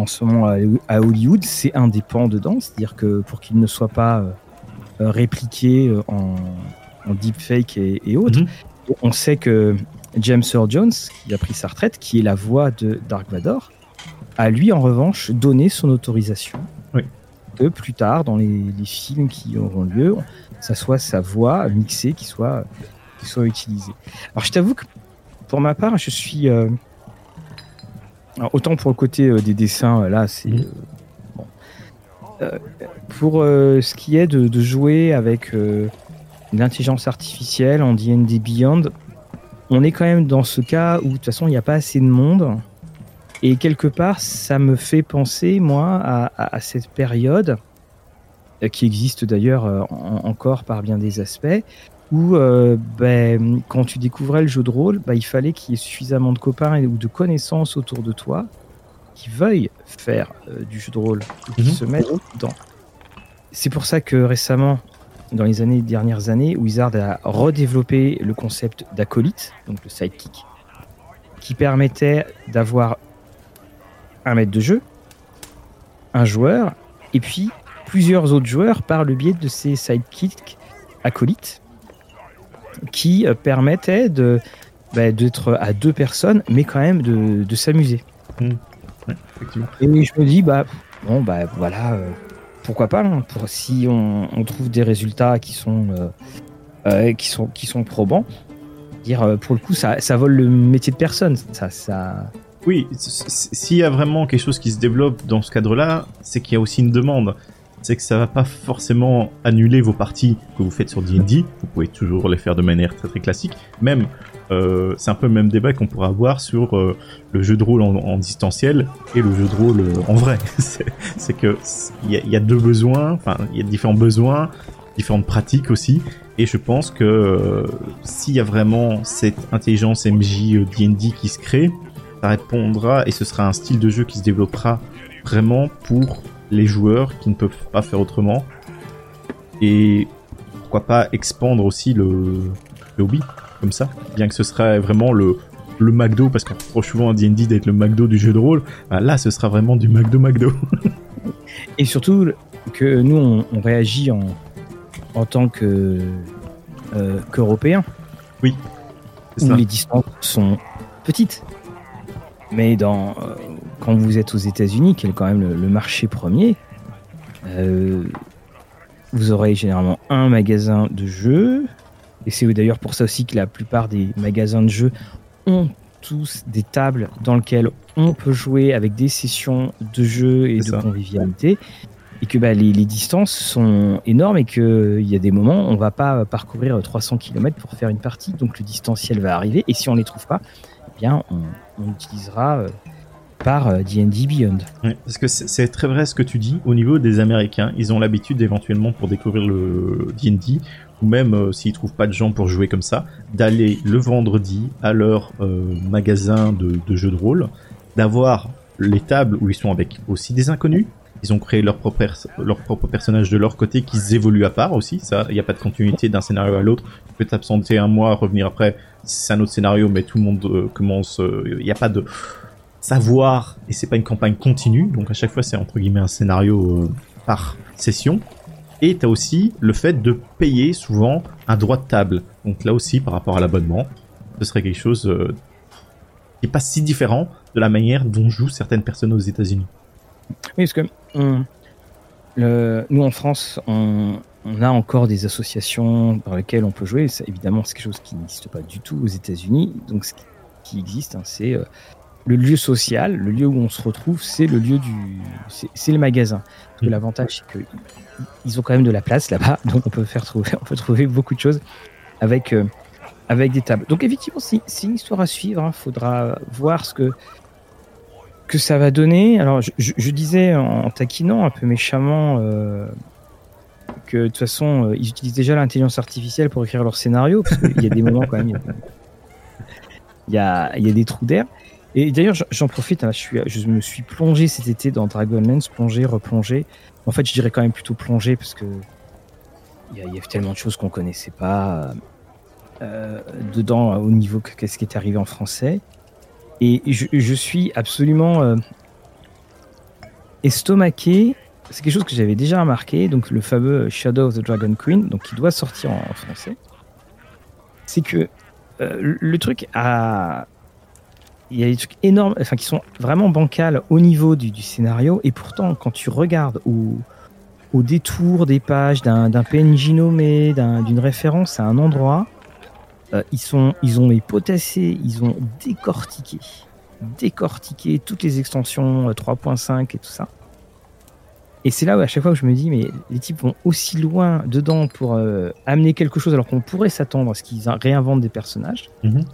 en ce moment à, Hollywood, c'est un des pans dedans, c'est-à-dire que pour qu'ils ne soient pas euh, répliqués euh, en, deepfake et, autres, mhm. on sait que James Earl Jones, qui a pris sa retraite, qui est la voix de Dark Vador, a lui en revanche donné son autorisation oui. que plus tard, dans les, les films qui auront lieu, ça soit sa voix mixée qui soit, qui soit utilisée. Alors je t'avoue que pour ma part, je suis... Euh, autant pour le côté euh, des dessins, là, c'est... Mhm. Euh, pour ce qui est de, jouer avec l'intelligence artificielle en D&D Beyond, on est quand même dans ce cas où de toute façon il n'y a pas assez de monde. Et quelque part, ça me fait penser, moi, à cette période euh, qui existe d'ailleurs euh, encore par bien des aspects, où euh, ben, quand tu découvrais le jeu de rôle, ben, il fallait qu'il y ait suffisamment de copains ou de connaissances autour de toi qui veuillent faire du jeu de rôle, qui mhm. se mettent dedans. C'est pour ça que récemment, dans les années dernières années, Wizard a redéveloppé le concept d'acolyte, donc le sidekick, qui permettait d'avoir un maître de jeu, un joueur, et puis plusieurs autres joueurs par le biais de ces sidekicks acolytes qui euh, permettaient de bah, d'être à deux personnes, mais quand même de, de s'amuser. Mmh. et je me dis, bah, bon, bah voilà, euh, pourquoi pas, hein, pour, si on, on, trouve des résultats qui sont, euh, qui sont, qui sont probants, dire, pour le coup, ça, ça vole le métier de personne. Ça, ça... Oui, s'il y a vraiment quelque chose qui se développe dans ce cadre-là, c'est qu'il y a aussi une demande c'est que ça va pas forcément annuler vos parties que vous faites sur D&D. Vous pouvez toujours les faire de manière très très classique. Même, euh, c'est un peu le même débat qu'on pourra avoir sur euh, le jeu de rôle en, distanciel et le jeu de rôle euh, en vrai. c'est que il y, a deux besoins, enfin il y a différents besoins, différentes pratiques aussi. Et je pense que s'il y a vraiment cette intelligence MJ D&D qui se crée, ça répondra et ce sera un style de jeu qui se développera vraiment pour les joueurs qui ne peuvent pas faire autrement et pourquoi pas expandre aussi le, le hobby comme ça, bien que ce serait vraiment le, le McDo, parce qu'on reproche souvent à D&D d'être le McDo du jeu de rôle, bah là ce sera vraiment du McDo McDo. Et surtout que nous on, on réagit en, en tant que euh, qu'Européens. Oui. où ça. les distances sont petites. Mais dans, euh, quand vous êtes aux États-Unis, qui est quand même le, le marché premier, euh, vous aurez généralement un magasin de jeux. Et c'est d'ailleurs pour ça aussi que la plupart des magasins de jeux ont tous des tables dans lesquelles on peut jouer avec des sessions de jeux et de ça. convivialité. Et que bah, les, les distances sont énormes et qu'il y a des moments on va pas parcourir 300 km pour faire une partie. Donc le distanciel va arriver. Et si on les trouve pas, eh bien on, on utilisera euh, par euh, D&D Beyond. Ouais, parce que c'est très vrai ce que tu dis. Au niveau des Américains, ils ont l'habitude éventuellement pour découvrir le D&D, ou même euh, s'ils trouvent pas de gens pour jouer comme ça, d'aller le vendredi à leur euh, magasin de, jeux de rôle, d'avoir les tables où ils sont avec aussi des inconnus. Ils ont créé leur propre, leur propre personnage de leur côté qui évoluent à part aussi. Ça, il n'y a pas de continuité d'un scénario à l'autre. Tu peux t'absenter un mois, revenir après. C'est un autre scénario, mais tout le monde euh, commence. euh, Il n'y a pas de savoir et c'est pas une campagne continue donc à chaque fois c'est entre guillemets un scénario euh, par session et t'as aussi le fait de payer souvent un droit de table donc là aussi par rapport à l'abonnement ce serait quelque chose euh, qui est pas si différent de la manière dont jouent certaines personnes aux États-Unis Oui, parce que le- nous en France, on, a encore des associations dans lesquelles on peut jouer. Ça, évidemment, c'est quelque chose qui n'existe pas du tout aux États-Unis. Donc, ce qui- qui existe, hein, c'est euh, le lieu social, le lieu où on se retrouve, c'est le lieu du, c'est le magasin. Parce que Mm. l'avantage, c'est que ils ont quand même de la place là-bas, donc on peut faire trouver, on peut trouver beaucoup de choses avec euh, avec des tables. Donc effectivement, c'est une histoire à suivre. Il faudra voir ce que que ça va donner. Alors, je, je- je disais en taquinant un peu méchamment euh, que de toute façon, euh, ils utilisent déjà l'intelligence artificielle pour écrire leur scénario, parce qu'il y a des moments quand même, il y a- il y a, il y a des trous d'air. Et d'ailleurs, j'en- profite, hein, je, me suis plongé cet été dans Dragonlance, plongé, replongé. En fait, je dirais quand même plutôt plongé, parce que il y y a tellement de choses qu'on connaissait pas euh, dedans, au niveau que- qu'est-ce qui est arrivé en français. Et je, suis absolument euh, estomaqué. C'est quelque chose que j'avais déjà remarqué, donc le fameux Shadow of the Dragon Queen, donc qui doit sortir en, français. C'est que euh, le truc a. Il y a des trucs énormes, enfin qui sont vraiment bancals au niveau du, scénario, et pourtant, quand tu regardes au, détour des pages d'un PNJ nommé, d'un- d'une référence à un endroit, euh, ils, sont, ils ont potassés, ils ont décortiqué, décortiqué toutes les extensions euh, 3.5 et tout ça. Et c'est là où à chaque fois je me dis, mais les types vont aussi loin dedans pour euh, amener quelque chose alors qu'on pourrait s'attendre à ce qu'ils réinventent des personnages. Mhm.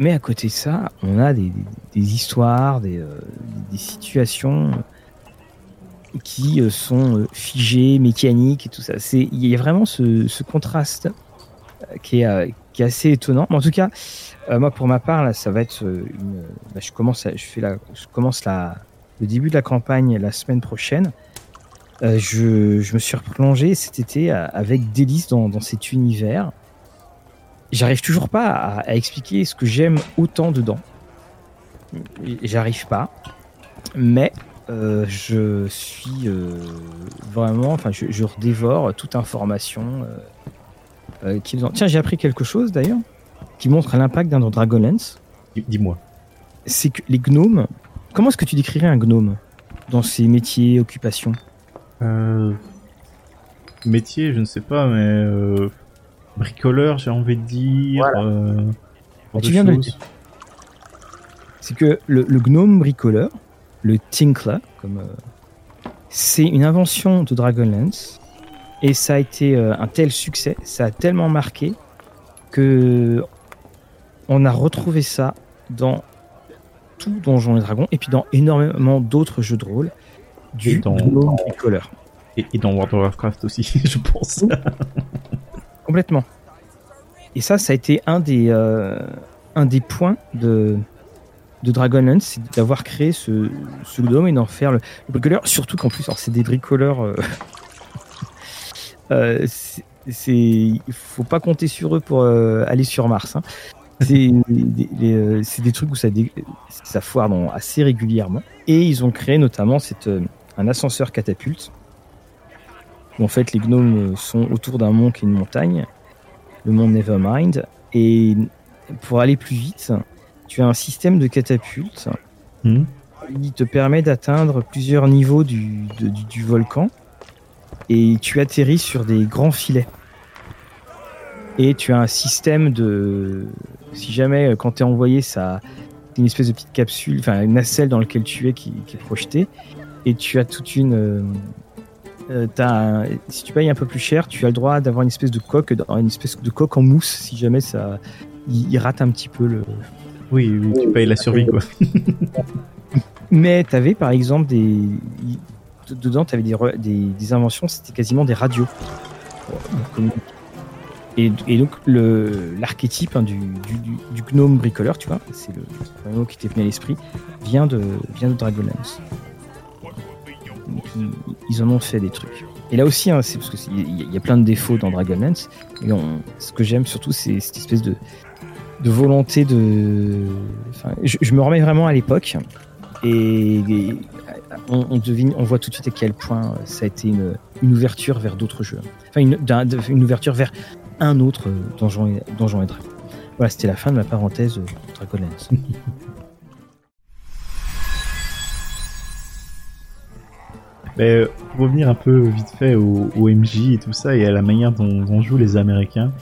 Mais à côté de ça, on a des, histoires, des, euh, des situations qui euh, sont euh, figées, mécaniques et tout ça. Il y a vraiment ce, contraste qui est assez étonnant. En tout cas, moi pour ma part là, ça va être bah, je commence, je fais la, je commence la, le début de la campagne la semaine prochaine. Je, me suis replongé cet été avec délice dans cet univers. J'arrive toujours pas à, à expliquer ce que j'aime autant dedans. J'arrive pas. Mais euh, je suis euh, vraiment, enfin, je, je redévore toute information euh, euh, qu'ils ont. Tiens, j'ai appris quelque chose d'ailleurs qui montre l'impact d'un Dragonlance. Dis- dis-moi C'est que les gnomes. Comment est-ce que tu décrirais un gnome dans ses métiers, occupations? Euh, métier, je ne sais pas, mais euh, bricoleur, j'ai envie de dire. euh, Bah, tu viens de le dire. C'est que le, le gnome bricoleur, le Tinkler, comme euh, c'est une invention de Dragonlance et ça a été euh, un tel succès, ça a tellement marqué que on a retrouvé ça dans tout Donjons et Dragons et puis dans énormément d'autres jeux de rôle Et du dans- gnome bricoleur. Et, et dans World of Warcraft aussi, je pense. Complètement. Et ça, ça a été un des, euh, un des points de, de Dragonlance, c'est d'avoir créé ce, ce gnome et d'en faire le, le bricoleur. Surtout qu'en plus, c'est des bricoleurs. euh, euh, c'est, il faut pas compter sur eux pour euh, aller sur Mars. Hein. C'est des, c'est des trucs où ça, foire assez régulièrement. Et ils ont créé notamment un ascenseur catapulte. Où en fait, les gnomes sont autour d'un mont qui est une montagne, le mont Nevermind. Et pour aller plus vite, tu as un système de catapulte hmm. qui te permet d'atteindre plusieurs niveaux du, du, volcan et tu atterris sur des grands filets. Et tu as un système de. Si jamais, quand tu es envoyé, ça. Une espèce de petite capsule, enfin une nacelle dans laquelle tu es qui, est projetée. Et tu as toute une. Euh, as si tu payes un peu plus cher, tu as le droit d'avoir une espèce de coque, une espèce de coque en mousse si jamais ça, il, rate un petit peu le. Oui, tu payes la survie quoi. Mais tu avais par exemple des. Dedans, tu avais des, des, inventions, c'était quasiment des radios. Et, et donc, l'archétype hein, du, du, gnome bricoleur, tu vois, c'est le mot qui t'est venu à l'esprit, vient de, vient de Dragonlance. Ils, en ont fait des trucs. Et là aussi, hein, c'est parce qu'il y, a plein de défauts dans Dragonlance. Et ce que j'aime surtout, c'est cette espèce de, volonté de. je, me remets vraiment à l'époque et, on, devine, on voit tout de suite à quel point ça a été une, ouverture vers d'autres jeux. Enfin, une, ouverture vers un autre Donjon et, et Dragon. Voilà, c'était la fin de ma parenthèse Dragonlance. Mais pour revenir un peu vite fait au, MJ et tout ça et à la manière dont, dont jouent les Américains,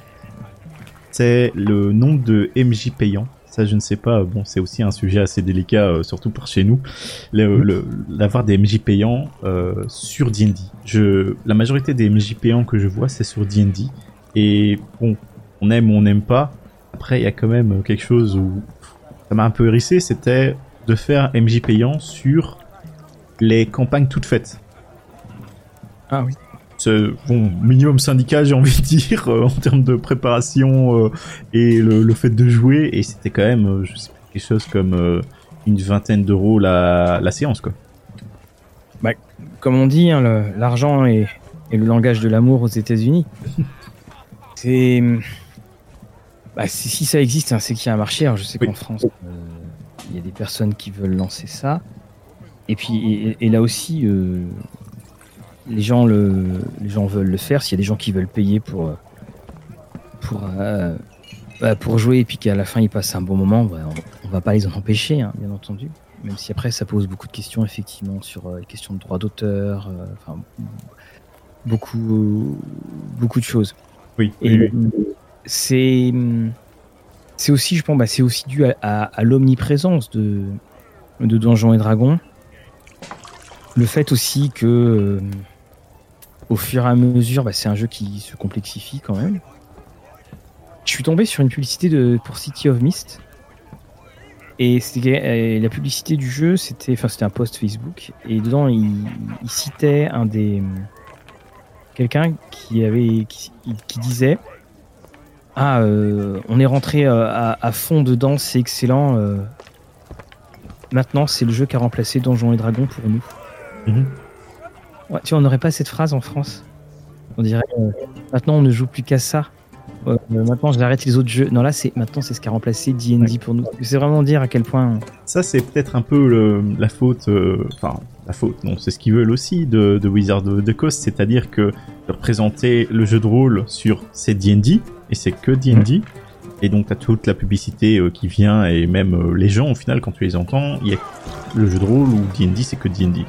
c'est le nombre de MJ payants. Ça, je ne sais pas. Bon, c'est aussi un sujet assez délicat, euh, surtout pour chez nous, l'avoir des MJ payants euh, sur D&D. Je, la majorité des MJ payants que je vois, c'est sur D&D. Et bon, on aime ou on n'aime pas. Après, il y a quand même quelque chose où ça m'a un peu hérissé, c'était de faire MJ payant sur les campagnes toutes faites. Ah oui c'est bon minimum syndical j'ai envie de dire euh, en termes de préparation euh, et le, fait de jouer et c'était quand même euh, je sais pas, quelque chose comme une vingtaine d'euros la, la séance quoi. Bah, comme on dit hein, l'argent est, le langage de l'amour aux États-Unis. c'est bah, si ça existe hein, c'est qu'il y a un marché. je sais qu'en France il y a des personnes qui veulent lancer ça. Et puis et, là aussi les gens, le, les gens veulent le faire. S'il y a des gens qui veulent payer pour, euh, pour, euh, bah, pour jouer et puis qu'à la fin ils passent un bon moment, bah, on, va pas les en empêcher, hein, bien entendu. Même si après ça pose beaucoup de questions effectivement sur euh, les questions de droit d'auteur, enfin beaucoup beaucoup de choses. Oui. Et c'est c'est aussi, je pense, bah, c'est aussi dû à, l'omniprésence de de Donjons et Dragons. Le fait aussi que au fur et à mesure, bah, c'est un jeu qui se complexifie quand même. Je suis tombé sur une publicité de, pour City of Mist. Et, la publicité du jeu, c'était enfin, un post Facebook. Et dedans, il, citait un des. Quelqu'un qui, qui, disait Ah, euh, on est rentré euh, à, fond dedans, c'est excellent. Euh. maintenant, c'est le jeu qui a remplacé Donjons et Dragons pour nous. Tu vois, on n'aurait pas cette phrase en France. On dirait euh, maintenant on ne joue plus qu'à ça. Euh, maintenant j'arrête les autres jeux. Non là c'est maintenant c'est ce qui a remplacé D&D pour nous. C'est vraiment dire à quel point. Ça c'est peut-être un peu la faute. Euh, enfin la faute. Non c'est ce qu'ils veulent aussi de, Wizard of the Coast, c'est-à-dire que de représenter le jeu de rôle sur c'est D&D et c'est que D&D. Et donc, t'as toute la publicité qui vient et même les gens, au final, quand tu les entends, il y a le jeu de rôle ou D&D, c'est que D&D.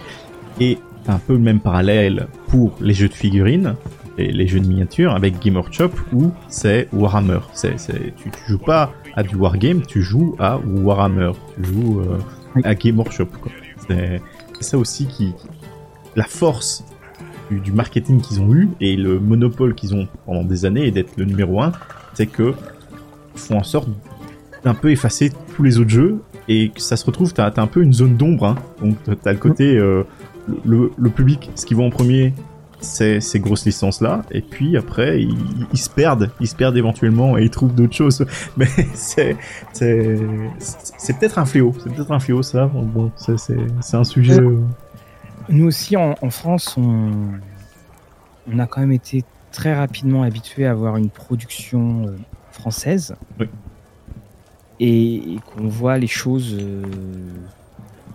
Et un peu le même parallèle pour les jeux de figurines et les jeux de miniatures avec Game Workshop où c'est Warhammer. C'est, tu, tu, joues pas à du Wargame, tu joues à Warhammer. Tu joues euh, à Game Workshop. C'est, ça aussi qui, la force du, marketing qu'ils ont eu et le monopole qu'ils ont pendant des années et d'être le numéro un, c'est que font en sorte d'un peu effacer tous les autres jeux et que ça se retrouve, t'as, as un peu une zone d'ombre. Hein. Donc t'as le côté euh, le, public, ce qui va en premier, c'est ces grosses licences là et puis après ils, se perdent ils se perdent éventuellement et ils trouvent d'autres choses. Mais c'est c'est c'est peut-être un fléau c'est peut-être un fléau ça. Bon c'est c'est un sujet nous aussi en, France on on a quand même été très rapidement habitué à avoir une production euh, française. Et, qu'on voit les choses euh,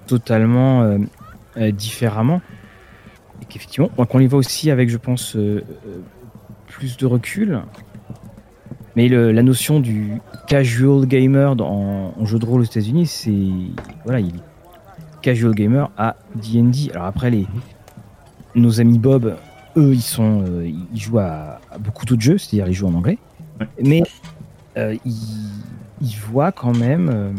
totalement euh, différemment. Et qu'effectivement, qu'on les voit aussi avec, je pense, plus de recul. Mais la notion du casual gamer en, jeu de rôle aux États-Unis, c'est. Voilà, il est casual gamer à DD. Alors après, les, nos amis Bob eux, ils sont, euh, ils jouent à, beaucoup d'autres jeux, c'est-à-dire ils jouent en anglais, mais euh, ils, voient quand même, euh,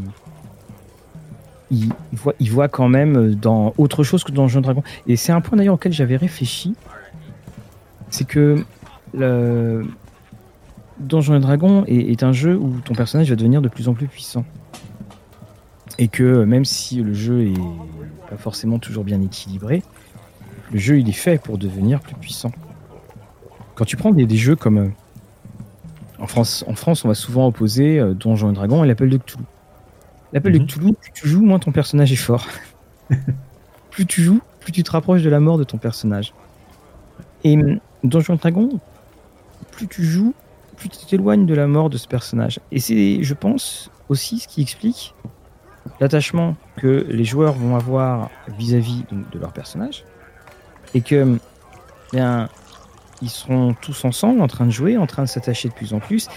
ils, voient, ils voient quand même dans autre chose que dans Donjon Dragon. Et c'est un point d'ailleurs auquel j'avais réfléchi, c'est que le Donjon Dragon est, un jeu où ton personnage va devenir de plus en plus puissant. Et que même si le jeu est pas forcément toujours bien équilibré, le jeu il est fait pour devenir plus puissant. Quand tu prends des, jeux comme euh, en France, en France, on va souvent opposer euh, Donjons et Dragons et l'appel de Cthulhu. L'appel de mhm. Cthulhu, plus tu joues, moins ton personnage est fort. plus tu joues, plus tu te rapproches de la mort de ton personnage. Et hum, Donjons et Dragons, plus tu joues, plus tu t'éloignes de la mort de ce personnage. Et c'est, je pense, aussi ce qui explique l'attachement que les joueurs vont avoir vis-à-vis de leur personnage et que bien ils seront tous ensemble en train de jouer, en train de s'attacher de plus en plus,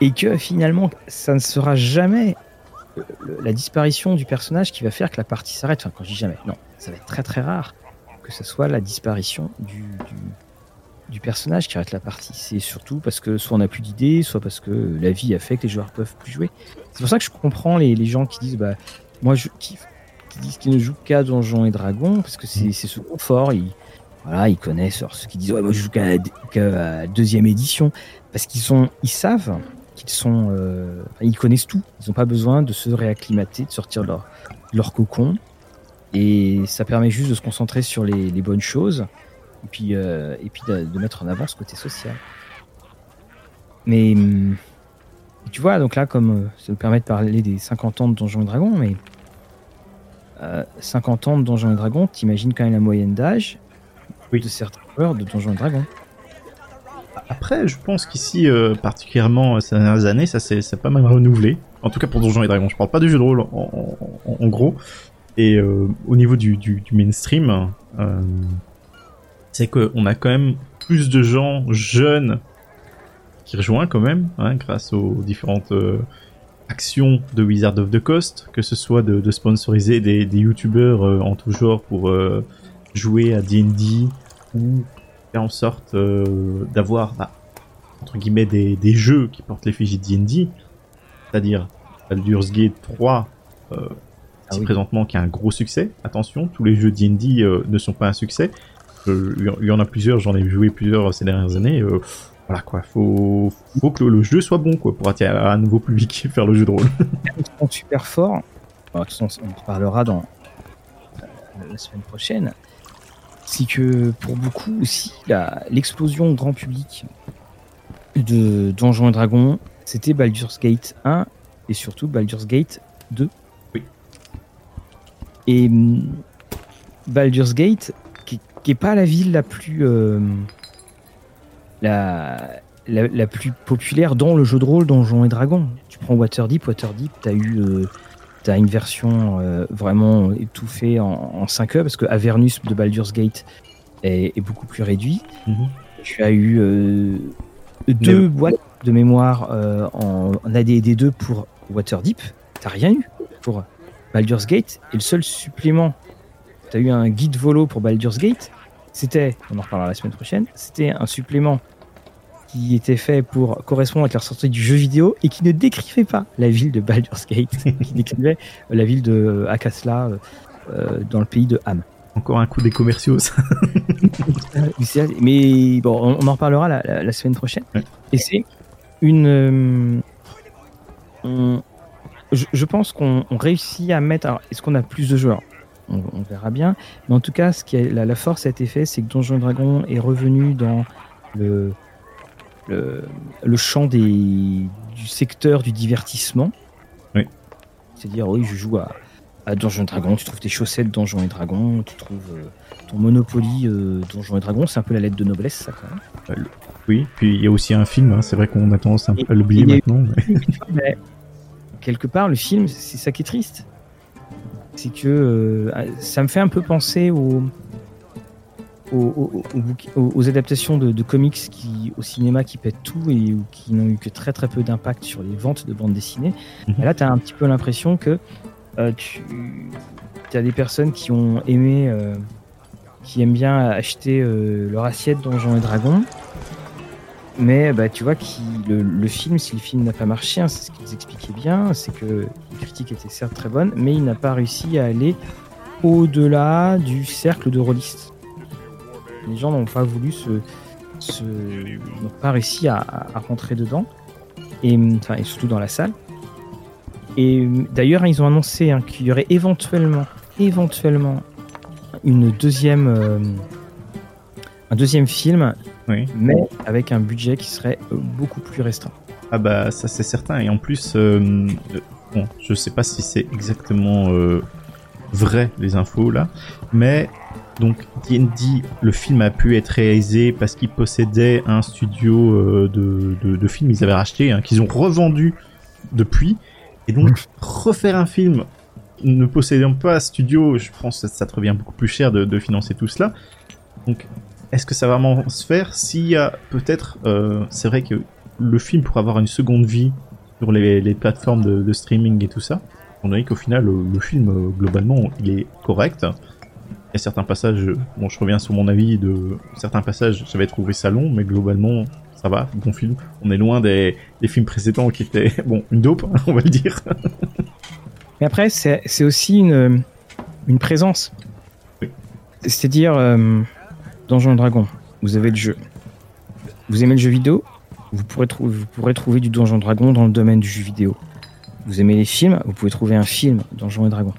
et que finalement ça ne sera jamais la disparition du personnage qui va faire que la partie s'arrête. Enfin, quand je dis jamais, non, ça va être très très rare que ce soit la disparition du, du, personnage qui arrête la partie. C'est surtout parce que soit on n'a plus d'idées, soit parce que la vie a fait que les joueurs peuvent plus jouer. C'est pour ça que je comprends les, les gens qui disent bah moi je qui, qui disent qu'ils ne jouent qu'à Donjons et Dragons parce que c'est ce confort. Ils, voilà, ils connaissent ceux qui disent ouais, moi je joue qu'à la deuxième édition parce qu'ils ils savent qu'ils sont, euh, ils connaissent tout. Ils n'ont pas besoin de se réacclimater, de sortir leur leur cocon. Et ça permet juste de se concentrer sur les, bonnes choses et puis euh, et puis de, mettre en avant ce côté social. Mais tu vois, donc là, comme euh, ça nous permet de parler des 50 ans de Donjons et Dragons, mais 50 ans de Donjons et Dragons, t'imagines quand même la moyenne d'âge oui. de certains joueurs de Donjons et Dragons. Après, je pense qu'ici, euh, particulièrement euh, ces dernières années, ça s'est pas mal renouvelé. En tout cas pour Donjons et Dragons. Je parle pas du jeu de rôle en, gros. Et euh, au niveau du, mainstream, c'est qu'on a quand même plus de gens jeunes qui rejoignent quand même, hein, grâce aux différentes actions de Wizard of the Coast, que ce soit de, sponsoriser des, des youtubeurs en tout genre pour jouer à D&D ou faire en sorte euh, d'avoir bah, entre guillemets des, des, jeux qui portent l'effigie de D&D, c'est-à-dire Baldur's Gate 3 euh, ah présentement qui a un gros succès. Attention, tous les jeux D&D euh, ne sont pas un succès. Euh, il y en a plusieurs, j'en ai joué plusieurs ces dernières années. voilà quoi, faut, faut que le, jeu soit bon quoi pour attirer un nouveau public et faire le jeu de rôle. Ils sont super forts. on en parlera dans la semaine prochaine c'est que pour beaucoup aussi, l'explosion grand public de Donjons et Dragons, c'était Baldur's Gate 1 et surtout Baldur's Gate 2. Oui. Et hum, Baldur's Gate, qui, n'est est pas la ville la plus euh, la, la, plus populaire dans le jeu de rôle Donjons et Dragons. Tu prends Waterdeep, Waterdeep, t'as eu euh, tu une version euh, vraiment étouffée en, 5e parce que Avernus de Baldur's Gate est, beaucoup plus réduit. Mhm. Tu as eu euh, deux boîtes de mémoire euh, en, en AD&D2 pour Waterdeep. T'as rien eu pour Baldur's Gate. Et le seul supplément, tu as eu un guide volo pour Baldur's Gate. C'était, on en reparlera la semaine prochaine, c'était un supplément qui était fait pour correspondre avec la sortie du jeu vidéo et qui ne décrivait pas la ville de Baldur's Gate, qui décrivait la ville de Akasla euh, dans le pays de Ham. Encore un coup des commerciaux, ça. Mais bon, on, en reparlera la, semaine prochaine. Et c'est une. Euh, je, pense qu'on réussit à mettre. Est-ce qu'on a plus de joueurs on, verra bien. Mais en tout cas, ce qui a, la, la force a été fait, c'est que Donjon Dragon est revenu dans le le, champ des, du secteur du divertissement. Oui. C'est-à-dire, oui, je joue à, à Donjons et Dragons, tu trouves tes chaussettes Donjons et Dragons, tu trouves ton Monopoly Donjons et Dragons, c'est un peu la lettre de noblesse, ça quand même. Oui, puis il y a aussi un film, hein. c'est vrai qu'on a tendance un peu à l'oublier maintenant. Mais... quelque part, le film, c'est ça qui est triste. C'est que ça me fait un peu penser au, aux, adaptations de, comics qui, au cinéma qui pètent tout et qui n'ont eu que très très peu d'impact sur les ventes de bandes dessinées. Mhm. Là, tu as un petit peu l'impression que euh, tu as des personnes qui ont aimé, euh, qui aiment bien acheter euh, leur assiette Donjons et Dragons. Mais bah, tu vois que le, film, si le film n'a pas marché, hein, c'est ce qu'ils expliquaient bien, c'est que les critiques étaient certes très bonnes, mais il n'a pas réussi à aller au-delà du cercle de rôlistes les gens n'ont pas voulu se, n'ont pas réussi à, rentrer dedans et, enfin, et surtout dans la salle. Et d'ailleurs, ils ont annoncé hein, qu'il y aurait éventuellement, éventuellement une deuxième, euh, un deuxième film, mais avec un budget qui serait euh, beaucoup plus restreint. Ah bah ça c'est certain. Et en plus, euh, bon, je sais pas si c'est exactement vrai les infos là, mais donc D&D, le film a pu être réalisé parce qu'ils possédaient un studio euh, de, de, films, ils avaient racheté, hein, qu'ils ont revendu depuis. Et donc refaire un film ne possédant pas un studio, je pense que ça te revient beaucoup plus cher de, financer tout cela. Donc est-ce que ça va vraiment se faire? S'il y a peut-être, euh, c'est vrai que le film pourrait avoir une seconde vie sur les, les plateformes de, streaming et tout ça. On a dit qu'au final, le, film, euh, globalement, il est correct. Certains passages, bon, je reviens sur mon avis de certains passages, j'avais trouvé ça long, mais globalement, ça va, bon film. On est loin des, films précédents qui étaient, bon, une dope, on va le dire. mais après, c'est aussi une, une présence. C'est-à-dire, euh, Donjon Dragon, vous avez le jeu. Vous aimez le jeu vidéo vous pourrez, vous pourrez trouver du Donjon Dragon dans le domaine du jeu vidéo. Vous aimez les films Vous pouvez trouver un film Donjon et Dragon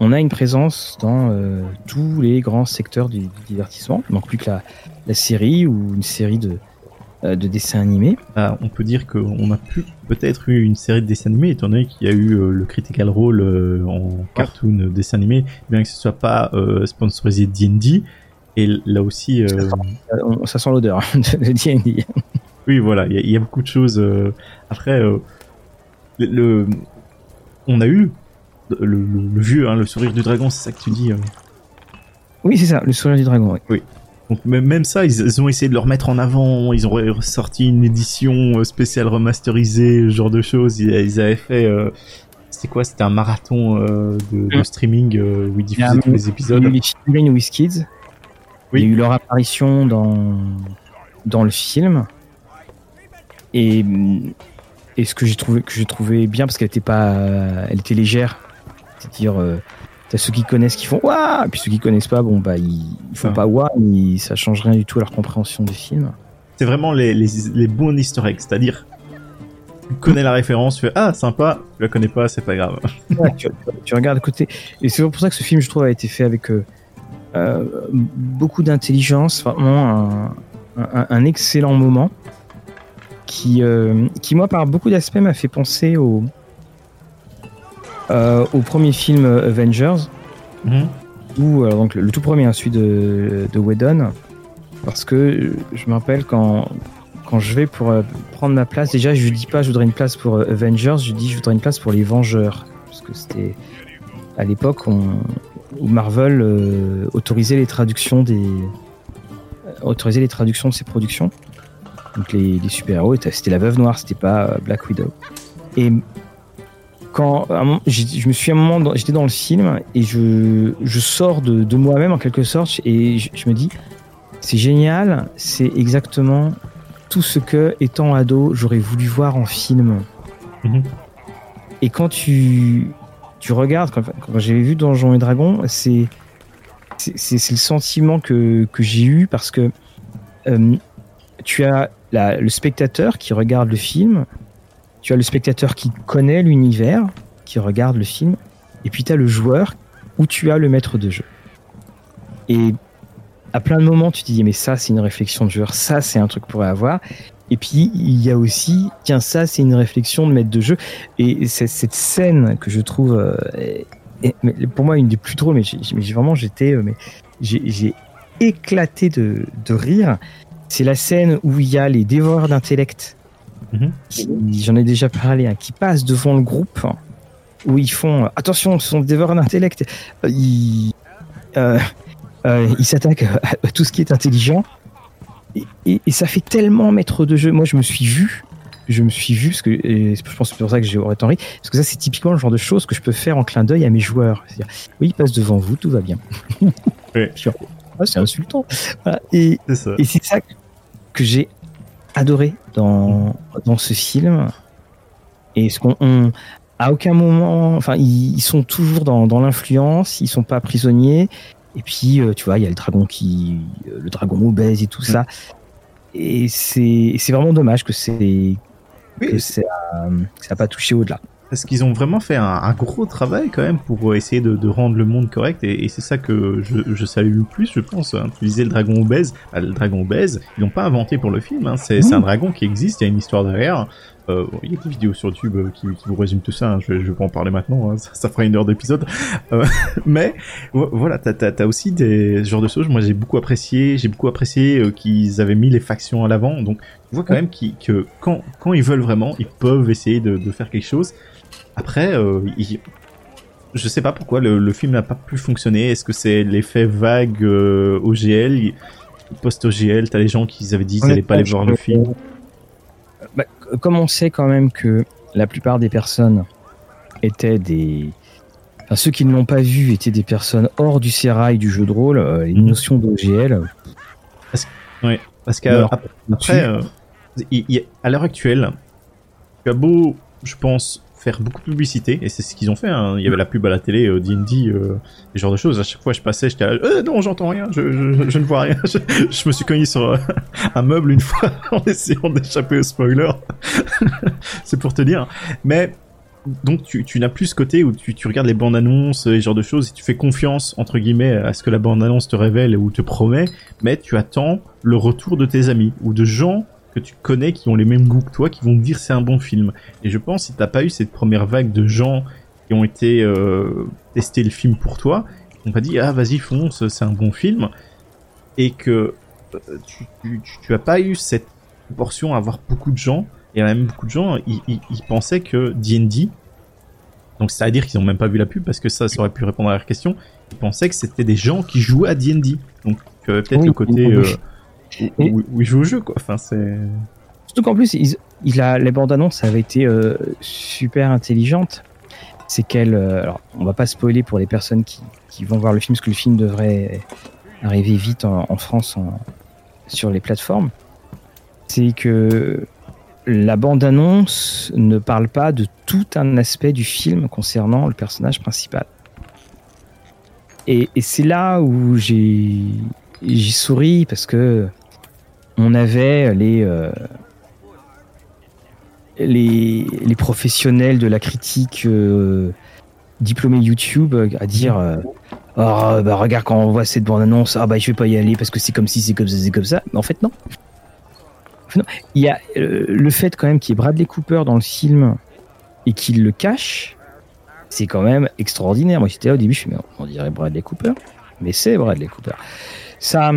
on a une présence dans euh, tous les grands secteurs du, divertissement. Il manque plus que la, série ou une série de, euh, de dessins animés. Ah, on peut dire qu'on a pu peut-être eu une série de dessins animés, étant donné qu'il y a eu euh, le Critical Role en cartoon dessin animé, bien que ce soit pas sponsorisé D&D. Et là aussi... Ça sent, l'odeur de D&D. oui, voilà, il y, a beaucoup de choses. après, le, on a eu le, vieux, hein, le sourire du dragon, c'est ça que tu dis euh. Oui, c'est ça, le sourire du dragon, oui. Donc même ça, ils, ont essayé de le remettre en avant, ils ont ressorti une édition euh, spéciale remasterisée, ce genre de choses. Ils, avaient fait... Euh, c'était quoi C'était un marathon de, streaming où ils diffusaient tous les épisodes. Il y a eu les Kids. Oui. Il y a eu leur apparition dans, dans le film. Et, et ce que j'ai trouvé, que j'ai trouvé bien, parce qu'elle était pas... Elle était légère c'est-à-dire, euh, t'as ceux qui connaissent qui font waouh, et puis ceux qui connaissent pas, bon bah ils, font pas waouh, mais ça change rien du tout à leur compréhension du film. C'est vraiment les, les, bons easter eggs, c'est-à-dire tu connais la référence, tu fais ah sympa, tu la connais pas, c'est pas grave. tu, regardes à côté, et c'est pour ça que ce film, je trouve, a été fait avec euh, euh, beaucoup d'intelligence, vraiment un, un, excellent moment qui, qui moi par beaucoup d'aspects m'a fait penser au au premier film euh, Avengers, ou euh, donc le, tout premier, hein, celui de, de Whedon, parce que je me rappelle quand, quand je vais pour prendre ma place, déjà je lui dis pas je voudrais une place pour Avengers, je lui dis je voudrais une place pour les Vengeurs, parce que c'était à l'époque où Marvel autorisait les traductions des autorisait les traductions de ses productions. Donc les, les super-héros, c'était la Veuve Noire, c'était pas Black Widow. Et quand je me suis à un moment, j'étais dans le film et je, je sors de, de moi-même en quelque sorte et je, me dis, c'est génial, c'est exactement tout ce que, étant ado, j'aurais voulu voir en film. Mhm. Et quand tu, tu regardes, quand, j'avais vu Donjons et Dragons, c'est c'est le sentiment que, que j'ai eu parce que euh, tu as la, le spectateur qui regarde le film, tu as le spectateur qui connaît l'univers, qui regarde le film, et puis tu as le joueur où tu as le maître de jeu. Et à plein de moments, tu te dis, mais ça, c'est une réflexion de joueur, ça, c'est un truc pour avoir. Et puis, il y a aussi, tiens, ça, c'est une réflexion de maître de jeu. Et c'est cette scène que je trouve euh, pour moi une des plus drôles, mais, j'ai vraiment j'étais, mais j'ai éclaté de, de rire. C'est la scène où il y a les dévoreurs d'intellect. J'en ai déjà parlé, hein, qui passent devant le groupe où ils font attention, ce sont des dévoreurs d'intellect. Ils, euh, ils s'attaquent à, tout ce qui est intelligent. Et, et, ça fait tellement maître de jeu. Moi, je me suis vu je me suis vu, parce que je pense que c'est pour ça que j'ai autant ri, parce que ça c'est typiquement le genre de choses que je peux faire en clin d'œil à mes joueurs. oui, ils passent devant vous, tout va bien. Ah, c'est insultant. Et c'est ça. que j'ai adoré dans, dans ce film. Et ce qu'on à aucun moment, enfin, ils, sont toujours dans, dans l'influence, ils sont pas prisonniers. Et puis, euh, tu vois, il y a le dragon qui, le dragon obèse et tout mm. ça. Et c'est vraiment dommage que c'est que ça n'a pas touché au-delà. Parce qu'ils ont vraiment fait un, gros travail quand même pour essayer de, rendre le monde correct et, c'est ça que je, je, salue le plus, je pense. Hein. Tu disais le dragon obèse, bah, le dragon obèse, ils l'ont pas inventé pour le film. Hein. C'est un dragon qui existe, il y a une histoire derrière. Euh, il y a des vidéos sur YouTube euh, qui, vous résument tout ça. Hein. Je, je, vais pas en parler maintenant. Hein. Ça, fera une heure d'épisode. Euh, mais voilà, t'as as, aussi des genres de choses. Moi, j'ai beaucoup apprécié. J'ai beaucoup apprécié qu'ils avaient mis les factions à l'avant. Donc, tu vois quand même que quand, quand ils veulent vraiment, ils peuvent essayer de, de faire quelque chose. Après, je sais pas pourquoi le, film n'a pas pu fonctionner. Est-ce que c'est l'effet vague OGL, post-OGL T'as les gens qui avaient dit qu'ils n'allaient pas aller voir le film bah, comme on sait quand même que la plupart des personnes étaient des. Enfin, ceux qui ne l'ont pas vu étaient des personnes hors du sérail du jeu de rôle, euh, les mhm. notions d'OGL. Parce, oui, parce qu'après, euh, à l'heure actuelle, tu as beau, je pense, faire beaucoup de publicité et c'est ce qu'ils ont fait hein. il y avait la pub à la télé euh, D&D euh, ce genre de choses. À chaque fois je passais j'étais euh, non j'entends rien je, ne vois rien. Je, me suis cogné sur euh, un meuble une fois en essayant d'échapper au spoiler. C'est pour te dire. Mais donc tu, tu n'as plus ce côté où tu, tu regardes les bandes annonces et ce genre de choses et tu fais confiance entre guillemets à ce que la bande annonce te révèle ou te promet mais tu attends le retour de tes amis ou de gens que tu connais qui ont les mêmes goûts que toi qui vont te dire c'est un bon film. Et je pense si t'as pas eu cette première vague de gens qui ont été euh, tester le film pour toi, on va dire ah vas-y fonce c'est un bon film et que euh, tu, tu, tu, as pas eu cette portion à avoir beaucoup de gens et même beaucoup de gens ils, ils, pensaient que D&D donc c'est à dire qu'ils ont même pas vu la pub parce que ça, ça aurait pu répondre à la question ils pensaient que c'était des gens qui jouaient à D&D donc tu avais peut-être le côté euh, où, il joue au jeu, quoi. Enfin, c'est. Surtout qu'en plus, il, a, les bandes annonces avaient été euh, super intelligentes. C'est qu'elle. Euh, alors, on va pas spoiler pour les personnes qui, qui, vont voir le film, parce que le film devrait arriver vite en, France sur les plateformes. C'est que la bande-annonce ne parle pas de tout un aspect du film concernant le personnage principal. Et, et c'est là où j'ai j'y souris parce que on avait les, euh, les, les, professionnels de la critique euh, diplômés YouTube à dire euh, oh, bah, regarde quand on voit cette bande annonce ah bah je vais pas y aller parce que c'est comme si c'est comme ça c'est comme ça. Mais en fait non. Il y a le fait quand même qu'il y ait Bradley Cooper dans le film et qu'il le cache c'est quand même extraordinaire. Moi j'étais là au début je me suis on dirait Bradley Cooper. Mais c'est Bradley Cooper. Ça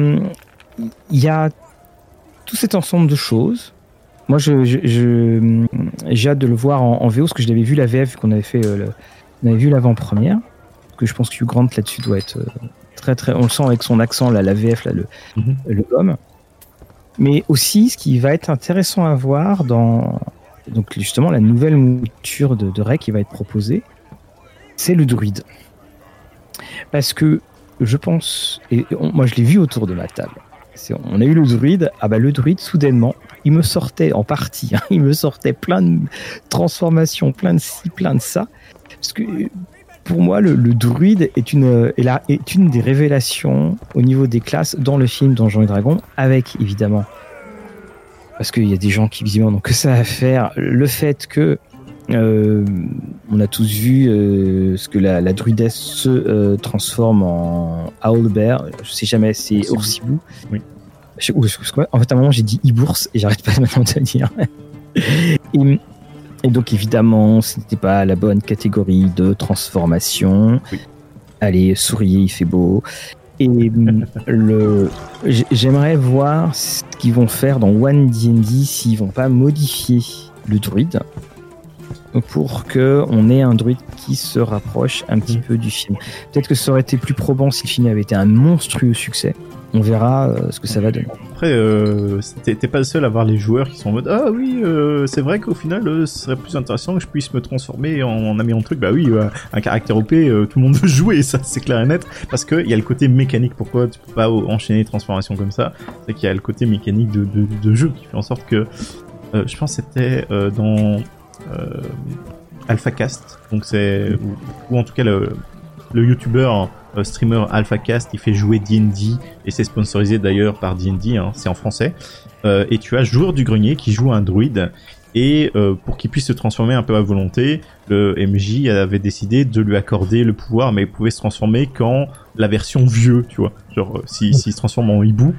il y a tout cet ensemble de choses. Moi, je, j'ai hâte de le voir en, VO, parce que je l'avais vu la VF, qu'on avait fait, euh, on avait vu l'avant-première. Que je pense que Hugh Grant là-dessus doit être euh, très très. On le sent avec son accent, là, la VF, là, le, mm le homme. Mais aussi, ce qui va être intéressant à voir dans donc justement la nouvelle mouture de, de Ray qui va être proposée, c'est le druide. Parce que je pense, et moi je l'ai vu autour de ma table, on a eu le druide. Ah bah le druide, soudainement, il me sortait en partie, hein, il me sortait plein de transformations, plein de ci, plein de ça. Parce que pour moi, le, druide est une, des révélations au niveau des classes dans le film Donjons et Dragons, avec évidemment, parce qu'il y a des gens qui visiblement n'ont que ça à faire, le fait que euh, on a tous vu euh, ce que la, druidesse se euh, transforme en Owlbear. Je sais jamais, c'est Oursibou. Oui. en fait, à un moment, j'ai dit Ibours et j'arrête pas maintenant de le dire. Et donc évidemment, ce n'était pas la bonne catégorie de transformation. Allez, souriez, il fait beau. Et le, j'aimerais voir ce qu'ils vont faire dans One D&D s'ils vont pas modifier le druide pour que on ait un druide qui se rapproche un petit mm. peu du film. Peut-être que ça aurait été plus probant si le film avait été un monstrueux succès. On verra euh, ce que ça va donner. Après, euh, t'es pas le seul à voir les joueurs qui sont en mode Ah oui, euh, c'est vrai qu'au final, ce serait plus intéressant que je puisse me transformer en, en ami en truc. Bah oui, un caractère OP, tout le monde veut jouer, ça c'est clair et net. Parce qu'il y a le côté mécanique. Pourquoi tu peux pas enchaîner les transformations comme ça? C'est qu'il y a le côté mécanique de, de, de, jeu qui fait en sorte que. je pense que c'était dans AlphaCast. Donc c'est ou, en tout cas le, le youtubeur euh, streamer AlphaCast, il fait jouer D&D et c'est sponsorisé d'ailleurs par D&D, hein, c'est en français. Euh, et tu as Joueur du Grenier qui joue un druide et pour qu'il puisse se transformer un peu à volonté, le MJ avait décidé de lui accorder le pouvoir, mais il pouvait se transformer quand la version vieux, tu vois. Genre, s'il si, se transforme en hibou,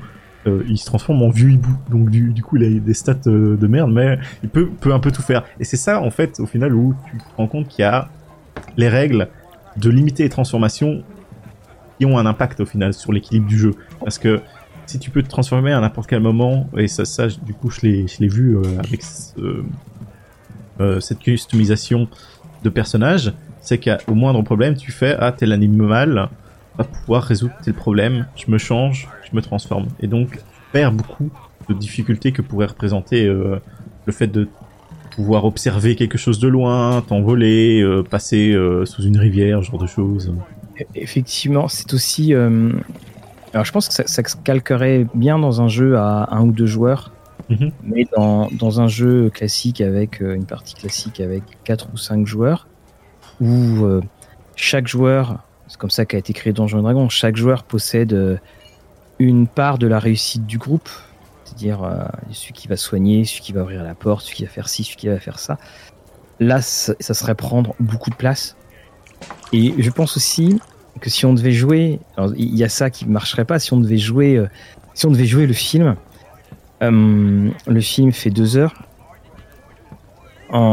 euh, il se transforme en vieux hibou. Donc du, coup, il a des stats euh, de merde, mais il peut, un peu tout faire. Et c'est ça, en fait, au final, où tu te rends compte qu'il y a les règles de limiter les transformations qui ont un impact au final sur l'équilibre du jeu. Parce que si tu peux te transformer à n'importe quel moment, et ça, du coup, je l'ai vu euh, avec cette customisation de personnage, c'est qu'au moindre problème, tu fais ah tel animal va pouvoir résoudre tel problème, je me change, je me transforme. Et donc, perd beaucoup de difficultés que pourrait représenter euh, le fait de pouvoir observer quelque chose de loin, t'envoler, euh, passer euh, sous une rivière, ce genre de choses. Effectivement, c'est aussi... Alors je pense que ça, ça, calquerait bien dans un jeu à un ou deux joueurs, mhm. mais dans, dans, un jeu classique avec une partie classique avec quatre ou cinq joueurs, où chaque joueur c'est comme ça qu'a été créé Donjon Dragon. Chaque joueur possède euh, une part de la réussite du groupe, c'est-à-dire euh, celui qui va soigner, celui qui va ouvrir la porte, celui qui va faire ci, celui qui va faire ça. Là, ça, serait prendre beaucoup de place. Et je pense aussi que si on devait jouer, il y a ça qui ne marcherait pas. Si on devait jouer, euh, si on devait jouer le film, le film fait deux heures.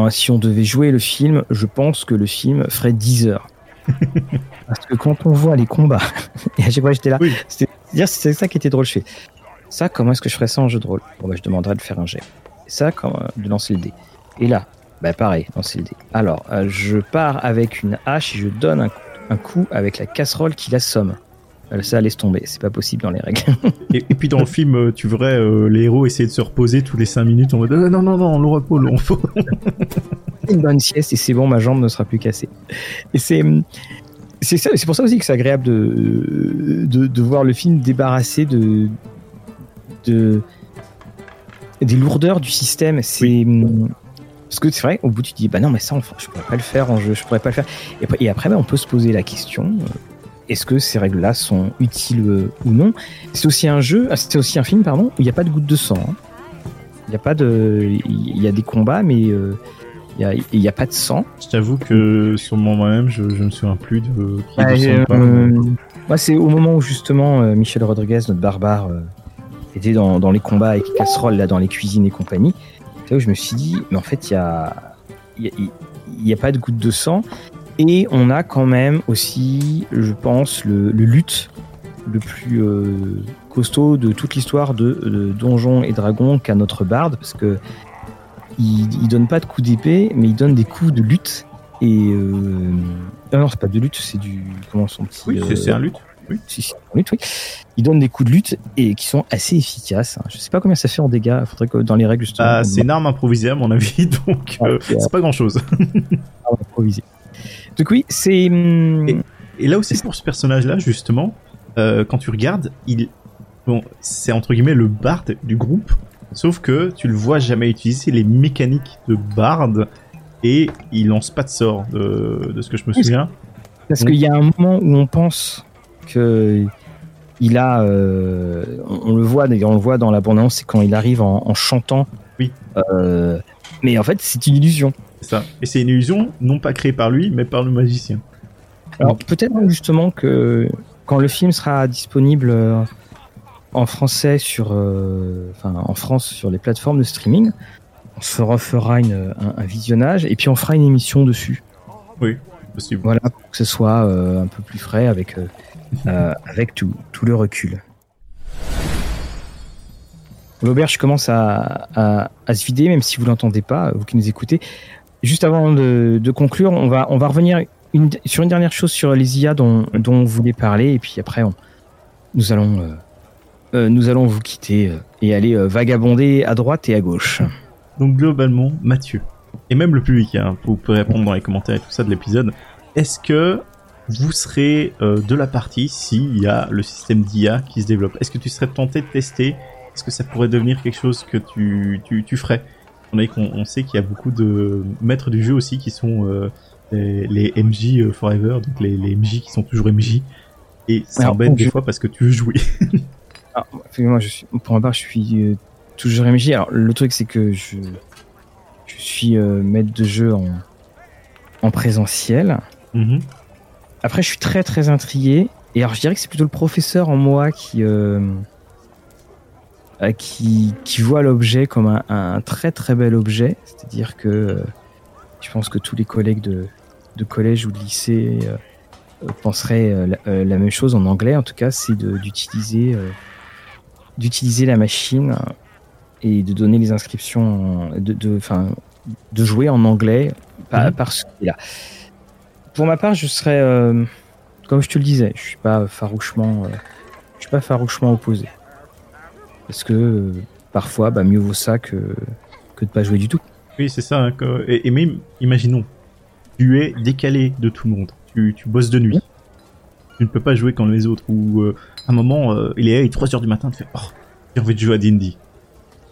si on devait jouer le film, je pense que le film ferait 10 heures. Parce que quand on voit les combats, et à chaque fois j'étais là, c'est ça qui était drôle. Je fais ça, comment est-ce que je ferais ça en jeu de rôle? Bon, bah, je demanderais de faire un jet. Ça, comme, de lancer le dé. Et là, bah, pareil, lancer le dé. Alors, euh, je pars avec une hache et je donne un, coup avec la casserole qui l'assomme. Euh, ça laisse tomber, c'est pas possible dans les règles. et, puis dans le film, euh, tu verrais les héros essayer de se reposer tous les 5 minutes en mode non, non, non, le repos, on faut. une bonne sieste et c'est bon, ma jambe ne sera plus cassée. Et c'est c'est pour ça aussi que c'est agréable de, de, voir le film débarrassé de, de des lourdeurs du système. C'est parce que c'est vrai, au bout tu te dis bah non mais ça je pourrais pas le faire en jeu, je pourrais pas le faire. Et, après bah, on peut se poser la question euh, est-ce que ces règles-là sont utiles euh, ou non? C'est aussi un jeu, ah, c'est aussi un film pardon où il n'y a pas de goutte de sang. Hein. Il y a pas de, il y a des combats mais euh, il n'y a, pas de sang. Je t'avoue que sur moi-même, je, ne me souviens plus de euh, Moi, c'est au moment où justement euh, Michel Rodriguez, notre barbare, euh, était dans, les combats avec les casseroles, là, dans les cuisines et compagnie. Là où je me suis dit, mais en fait, il y a, il a, pas de goutte de sang. Et on a quand même aussi, je pense, le, le lutte le plus costaud de toute l'histoire de, de Donjons et Dragons qu'à notre barde, parce que il, donne pas de coups d'épée, mais il donne des coups de lutte. Et euh... Ah non, c'est pas de lutte, c'est du comment son petit. Oui, c'est euh, un lutte. Oui. Si, un lutte, oui. Il donne des coups de lutte et qui sont assez efficaces. Je sais pas combien ça fait en dégâts. Il faudrait que dans les règles justement. Ah, c'est une arme improvisée à mon avis, donc euh, c'est pas grand chose. arme improvisée. Donc oui, c'est. Hum, et, là aussi pour ce personnage-là, justement, euh, quand tu regardes, il bon, c'est entre guillemets le bard du groupe Sauf que tu le vois jamais utiliser les mécaniques de Bard et il lance pas de sort de, ce que je me souviens. Parce qu'il y a un moment où on pense que il a, euh, on, le voit d'ailleurs, on le voit dans la bande c'est quand il arrive en, chantant. Oui. Euh, mais en fait, c'est une illusion. Ça. Et c'est une illusion non pas créée par lui, mais par le magicien. Alors peut-être justement que quand le film sera disponible euh, en français sur, euh, enfin en France sur les plateformes de streaming, se refera une, un, visionnage et puis on fera une émission dessus. Oui, possible. Voilà, pour que ce soit un peu plus frais avec, avec tout, tout le recul. L'auberge commence à, à, se vider, même si vous l'entendez pas, vous qui nous écoutez. Juste avant de, conclure, on va, revenir sur une dernière chose sur les IA dont, dont on parler, et puis après, on, nous, allons, euh, euh, nous allons vous quitter euh, et aller vagabonder à droite et à gauche. Donc globalement, Mathieu, et même le public, hein, vous pouvez répondre dans les commentaires et tout ça de l'épisode, est-ce que vous serez de la partie s'il y a le système d'IA qui se développe? Est-ce que tu serais tenté de tester? Est-ce que ça pourrait devenir quelque chose que tu ferais? On, on sait qu'il y a beaucoup de maîtres du jeu aussi qui sont euh, les, MJ euh, Forever, donc les, les, MJ qui sont toujours MJ. Et ça embête des fois parce que tu veux jouer. ah, moi, je suis, pour ma part, je suis euh, toujours MJ. Alors, le truc, c'est que je, je suis maître de jeu en, en présentiel. Mm-hmm. Après, je suis très très intrigué. Et alors, je dirais que c'est plutôt le professeur en moi qui, euh, qui, qui voit l'objet comme un, un, très très bel objet. C'est-à-dire que euh, je pense que tous les collègues de, de collège ou de lycée euh, penseraient la, la, même chose en anglais. En tout cas, c'est d'utiliser d'utiliser la machine et de donner les inscriptions, de, de, enfin, de jouer en anglais par, ce là. Pour ma part, je serais, comme je te le disais, je suis pas farouchement, je suis pas farouchement opposé. Parce que parfois, bah, mieux vaut ça que, que de pas jouer du tout. Oui, c'est ça. Hein, et, même, imaginons, tu es décalé de tout le monde. Tu, tu bosses de nuit. Tu ne peux pas jouer comme les autres. Ou euh, à un moment, euh, il est 3h du matin, tu fais Oh, j'ai envie de jouer à D&D.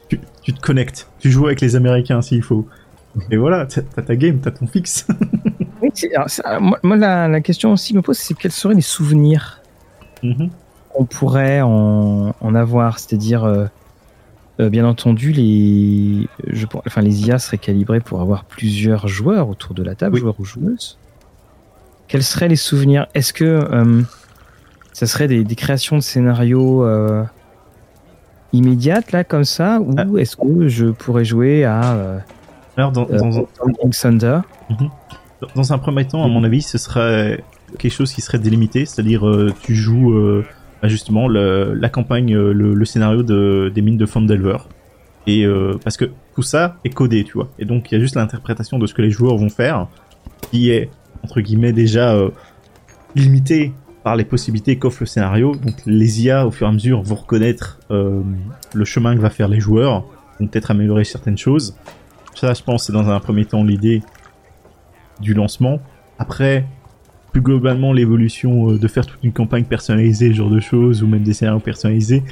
Tu, tu, te connectes. Tu joues avec les Américains s'il faut. Et voilà, t'as ta game, t'as ton fixe. oui, moi, la, la, question aussi me pose, c'est quels seraient les souvenirs? Mm-hmm on pourrait en, avoir, c'est-à-dire euh, euh, bien entendu les, je, enfin les IA seraient calibrés pour avoir plusieurs joueurs autour de la table, joueurs ou joueuses. Quels seraient les souvenirs? Est-ce que euh, ça serait des, créations de scénarios immédiates là comme ça, ou ah. est-ce que je pourrais jouer à alors dans, dans, Thunder? Mhm. dans un premier temps, à mon avis, ce serait quelque chose qui serait délimité, c'est-à-dire tu joues justement le, la campagne, euh, le, scénario de, des mines de Fandelver. Et euh, parce que tout ça est codé, tu vois. Et donc il y a juste l'interprétation de ce que les joueurs vont faire, qui est entre guillemets déjà euh, limité par les possibilités qu'offre le scénario. Donc les IA au fur et à mesure vont reconnaître euh, le chemin que va faire les joueurs, vont peut-être améliorer certaines choses. Ça, je pense, c'est dans un premier temps l'idée du lancement. Après, plus globalement l'évolution euh, de faire toute une campagne personnalisée, ce genre de choses, ou même des scénarios personnalisés,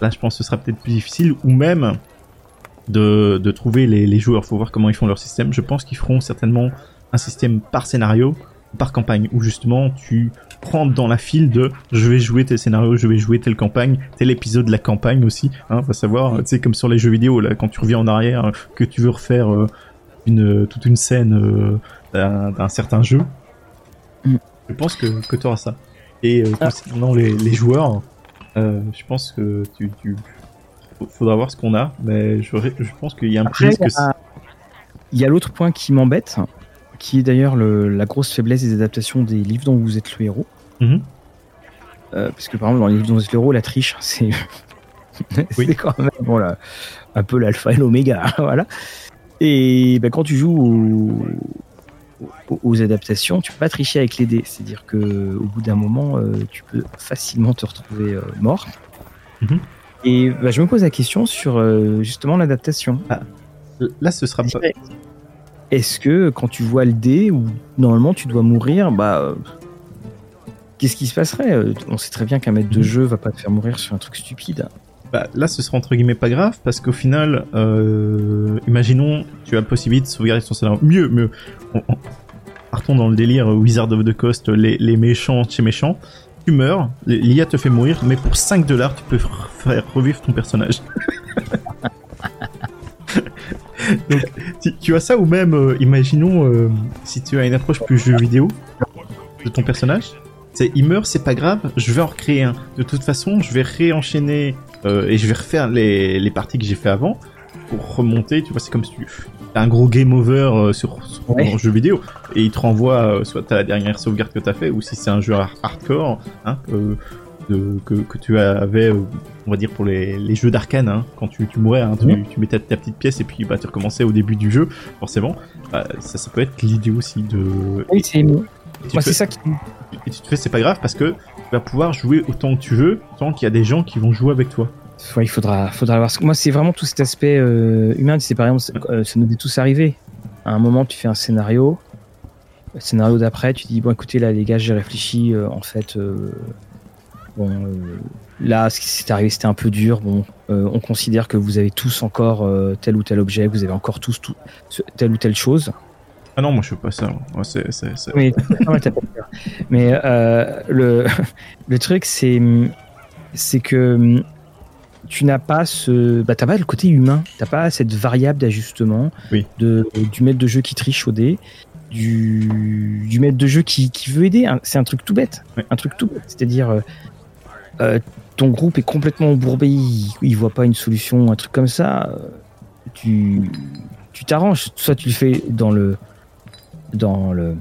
là je pense que ce sera peut-être plus difficile, ou même de, trouver les, les, joueurs, faut voir comment ils font leur système. Je pense qu'ils feront certainement un système par scénario, par campagne, où justement tu prends dans la file de je vais jouer tel scénario, je vais jouer telle campagne, tel épisode de la campagne aussi, hein, va savoir, tu sais comme sur les jeux vidéo là, quand tu reviens en arrière, que tu veux refaire euh, toute une scène euh, d'un certain jeu, je pense que, que tu auras ça. Et euh, ah. concernant les, les, joueurs, euh, je pense que tu, tu faudra voir ce qu'on a, mais je, je pense qu'il y a un Après, risque. Il y a, l'autre point qui m'embête, qui est d'ailleurs la grosse faiblesse des adaptations des livres dont vous êtes le héros. Mm euh, parce que par exemple, dans les livres dont vous êtes le héros, la triche, c'est oui. quand même bon, là, un peu l'alpha et l'oméga. voilà. Et ben, quand tu joues au, aux adaptations, tu peux pas tricher avec les dés. C'est-à-dire que au bout d'un moment, euh, tu peux facilement te retrouver euh, mort. Mhm. Et bah, je me pose la question sur euh, justement l'adaptation. Ah, là, ce sera pas. Est-ce que quand tu vois le dé où normalement tu dois mourir, bah qu'est-ce qui se passerait? On sait très bien qu'un maître de mhm. jeu va pas te faire mourir sur un truc stupide. Bah, là, ce sera entre guillemets pas grave parce qu'au final, euh, imaginons, tu as la possibilité de sauvegarder ton scénario. Mieux, mieux. partons dans le délire Wizard of the Coast, les, les méchants chez méchants. Tu meurs, l'IA te fait mourir, mais pour 5 dollars, tu peux faire revivre ton personnage. Donc, tu, as ça ou même, euh, imaginons, euh, si tu as une approche plus jeu vidéo de ton personnage, c'est il meurt, c'est pas grave, je vais en recréer un. De toute façon, je vais réenchaîner euh, et je vais refaire les, les parties que j'ai fait avant. pour remonter, tu vois, c'est comme si tu as un gros game over euh, sur, sur un jeu vidéo et il te renvoie euh, soit à la dernière sauvegarde que tu as fait ou si c'est un jeu hardcore, hein, de, que, que, tu avais, on va dire pour les, les jeux d'arcane, hein, quand tu, tu mourais, hein, tu, tu, mettais ta petite pièce et puis bah, tu recommençais au début du jeu, forcément. Bah, ça, ça peut être l'idée aussi de. Oui, c'est moi, c'est ça qui. Et tu te fais, c'est pas grave parce que tu vas pouvoir jouer autant que tu veux, tant qu'il y a des gens qui vont jouer avec toi. Il faudra, faudra. Moi, c'est vraiment tout cet aspect euh, humain. C'est par exemple, euh, ça nous est tous arrivé. À un moment, tu fais un scénario. Scénario d'après, tu dis bon, écoutez, là, les gars, j'ai réfléchi. Euh, en fait, bon, là, ce qui s'est arrivé, c'était un peu dur. Bon, on considère que vous avez tous encore tel ou tel objet, vous avez encore tous tout, telle ou telle chose. Ah non, moi je fais pas ça. Moi, c'est, c'est, c'est... Oui, mais euh, le, le truc, c'est, c'est que tu n'as pas ce, bah, t'as pas le côté humain, t'as pas cette variable d'ajustement de, du maître de jeu qui triche au dé, du, du maître de jeu qui, qui veut aider. C'est un truc tout bête, un truc tout bête. C'est-à-dire, euh, euh, ton groupe est complètement embourbé, il, il voit pas une solution, un truc comme ça. Tu, tu t'arranges. Soit tu le fais dans le dans le,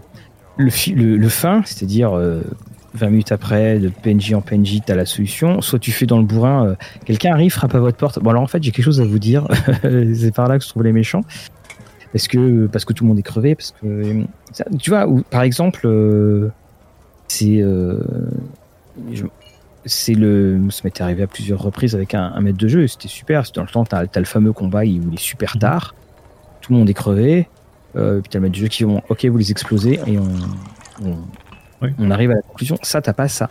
le, le, fin, c'est-à-dire 20 euh, minutes après, de PNJ en PNJ, tu as la solution. Soit tu fais dans le bourrin, euh, quelqu'un arrive, frappe à votre porte. Bon, alors en fait, j'ai quelque chose à vous dire. c'est par là que je trouve les méchants. Parce que, parce que tout le monde est crevé. Parce que, tu vois, par exemple, euh, c'est. c'est le. Ça m'était arrivé à plusieurs reprises avec un, maître de jeu. C'était super. Dans le temps, tu as, le fameux combat où il est super tard. Tout le monde est crevé. Euh, puis t'as le maître du jeu qui vont, ok, vous les explosez et on, on, arrive à la conclusion. Ça, t'as pas ça.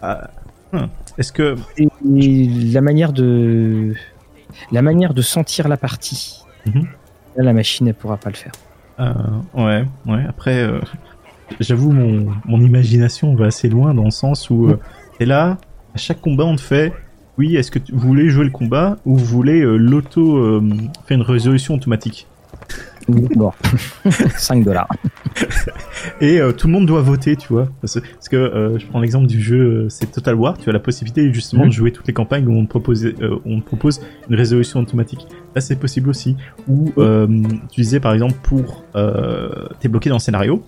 Ah, hmm. Est-ce que la manière de la manière de sentir la partie, mhm. là, la machine elle pourra pas le faire. Euh, ouais, ouais. Après, euh, j'avoue mon, mon imagination va assez loin dans le sens où euh, et là, à chaque combat, on te fait oui, est-ce que vous voulez jouer le combat ou vous voulez l'auto faire une résolution automatique? Bon, 5 dollars. Et euh, tout le monde doit voter, tu vois. Parce, que euh, je prends l'exemple du jeu, euh, c'est Total War. Tu as la possibilité justement de mhm. jouer toutes les campagnes où on te propose, on propose une résolution automatique. Là, c'est possible aussi. Ou tu disais par exemple pour t'es bloqué dans le scénario,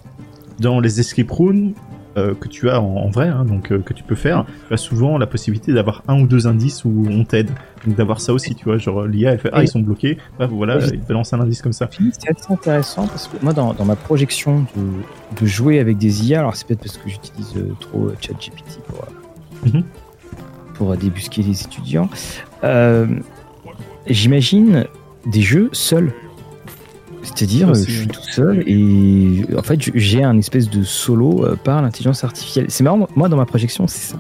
dans les escape rooms, euh, que tu as en, vrai, hein, donc euh, que tu peux faire, tu as souvent la possibilité d'avoir un ou deux indices où on t'aide. Donc d'avoir ça aussi, tu vois, genre l'IA elle fait ah ils sont bloqués, bah, voilà, il balance un indice comme ça. C'est assez intéressant parce que moi dans, dans ma projection de, de, jouer avec des IA, alors c'est peut-être parce que j'utilise euh, trop ChatGPT pour, mhm. pour débusquer les étudiants, j'imagine des jeux seuls c'est-à-dire, je suis tout seul et en fait, j'ai un espèce de solo euh, par l'intelligence artificielle. C'est marrant, moi, dans ma projection, c'est ça.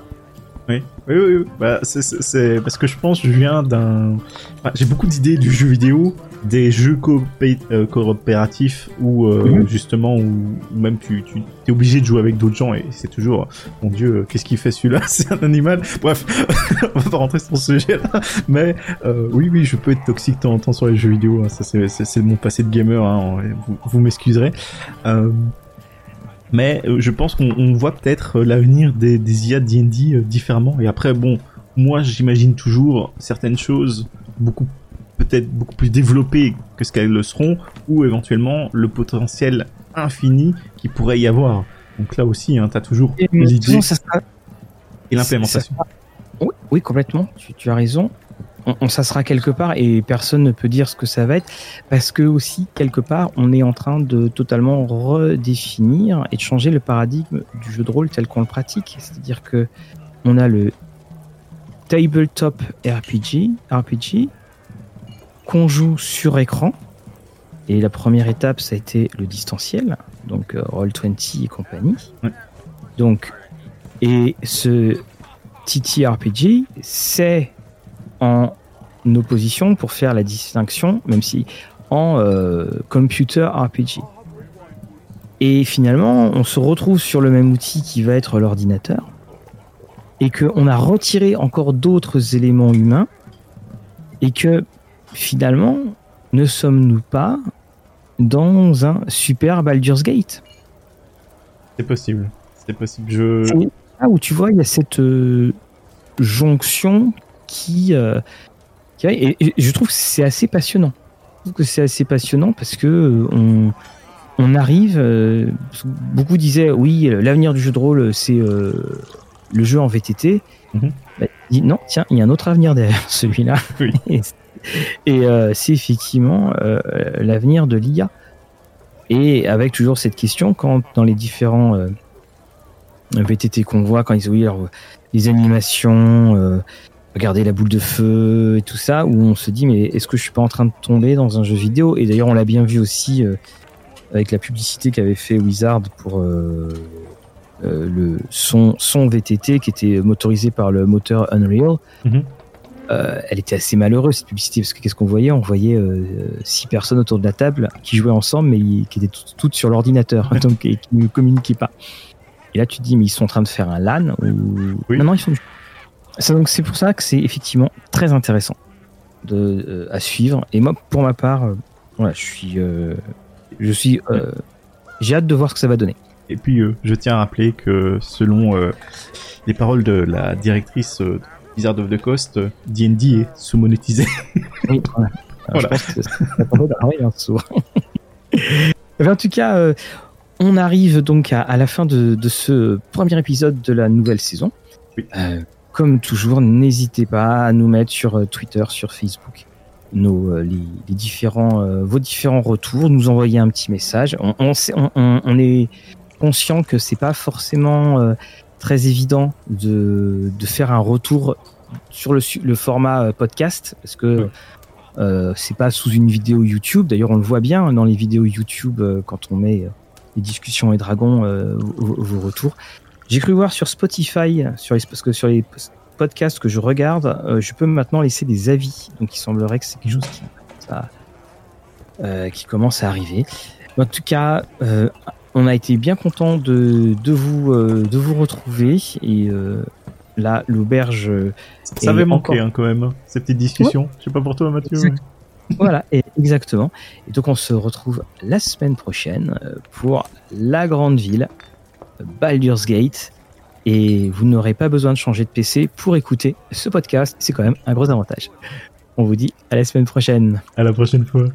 Oui, oui, oui. Bah, c'est parce que je pense que je viens d'un. j'ai beaucoup d'idées du jeu vidéo, des jeux euh, coopératifs où euh, mhm. justement où même tu, tu es obligé de jouer avec d'autres gens et c'est toujours mon Dieu, qu'est-ce qu'il fait celui-là? C'est un animal. Bref, on va pas rentrer sur ce sujet-là, mais euh, oui, oui, je peux être toxique de temps en temps sur les jeux vidéo. Hein. ça, c'est mon passé de gamer. Hein, vous, vous m'excuserez. Euh, mais euh, je pense qu'on voit peut-être euh, l'avenir des, des IA D&D euh, différemment. Et après, bon, moi j'imagine toujours certaines choses beaucoup peut-être beaucoup plus développées que ce qu'elles le seront, ou éventuellement le potentiel infini qui pourrait y avoir. Donc là aussi, hein, tu as toujours l'idée et l'implémentation. Oui, oui, complètement, tu, tu as raison on, ça sera quelque part et personne ne peut dire ce que ça va être parce que aussi quelque part on est en train de totalement redéfinir et de changer le paradigme du jeu de rôle tel qu'on le pratique. C'est-à-dire que on a le tabletop RPG, RPG qu'on joue sur écran. Et la première étape, ça a été le distanciel, donc euh, Roll20 et compagnie. Donc, et ce TTRPG, c'est en opposition pour faire la distinction, même si en euh, computer RPG. Et finalement, on se retrouve sur le même outil qui va être l'ordinateur, et qu'on a retiré encore d'autres éléments humains, et que finalement, ne sommes-nous pas dans un super Baldur's Gate? C'est possible. C'est possible. Je... Ah, où tu vois, il y a cette euh, jonction qui, euh, Et, je trouve que c'est assez passionnant. Je trouve que c'est assez passionnant parce que on, on arrive. beaucoup disaient oui, l'avenir du jeu de rôle, c'est le jeu en VTT. Mhm. Bah, non, tiens, il y a un autre avenir derrière celui-là. et, c'est effectivement l'avenir de l'IA. Et avec toujours cette question, quand dans les différents VTT qu'on voit, quand ils disent oui, alors, les animations, euh, regarder la boule de feu et tout ça, où on se dit mais est-ce que je suis pas en train de tomber dans un jeu vidéo? Et d'ailleurs on l'a bien vu aussi euh, avec la publicité qu'avait fait Wizard pour euh, le son, son VTT qui était motorisé par le moteur Unreal. Mhm. elle était assez malheureuse cette publicité parce que qu'est-ce qu'on voyait? On voyait six personnes autour de la table qui jouaient ensemble mais qui étaient toutes, sur l'ordinateur donc et qui ne communiquaient pas. Et là, tu te dis, mais ils sont en train de faire un LAN ou... Oui. Non, non, ils sont donc c'est pour ça que c'est effectivement très intéressant de, euh, à suivre. Et moi, pour ma part, euh, voilà, je suis, euh, je suis, j'ai hâte de voir ce que ça va donner. Et puis, je tiens à rappeler que selon les paroles de la directrice de Wizard of the Coast, D&D est sous-monétisé. oui, voilà. en tout cas, on arrive donc à, la fin de, ce premier épisode de la nouvelle saison. Euh, comme toujours, n'hésitez pas à nous mettre sur euh, Twitter, sur Facebook, nos, euh, les, différents, vos différents retours, nous envoyer un petit message. On, est conscient que c'est pas forcément très évident de, faire un retour sur le, format podcast parce que c'est pas sous une vidéo YouTube. D'ailleurs, on le voit bien dans les vidéos YouTube quand on met les discussions et dragons, euh, vos, retours. J'ai cru voir sur Spotify, sur les, parce que sur les podcasts que je regarde, euh, je peux maintenant laisser des avis. Donc il semblerait que c'est quelque chose qui, euh, qui commence à arriver. En tout cas, on a été bien content de, de, vous, de vous retrouver. Et là, l'auberge. Ça avait manqué hein, quand même, hein, ces petites discussions. Je sais pas pour toi, Mathieu voilà, exactement. Et donc on se retrouve la semaine prochaine euh, pour la grande ville, Baldur's Gate. Et vous n'aurez pas besoin de changer de PC pour écouter ce podcast. C'est quand même un gros avantage. On vous dit à la semaine prochaine. À la prochaine fois.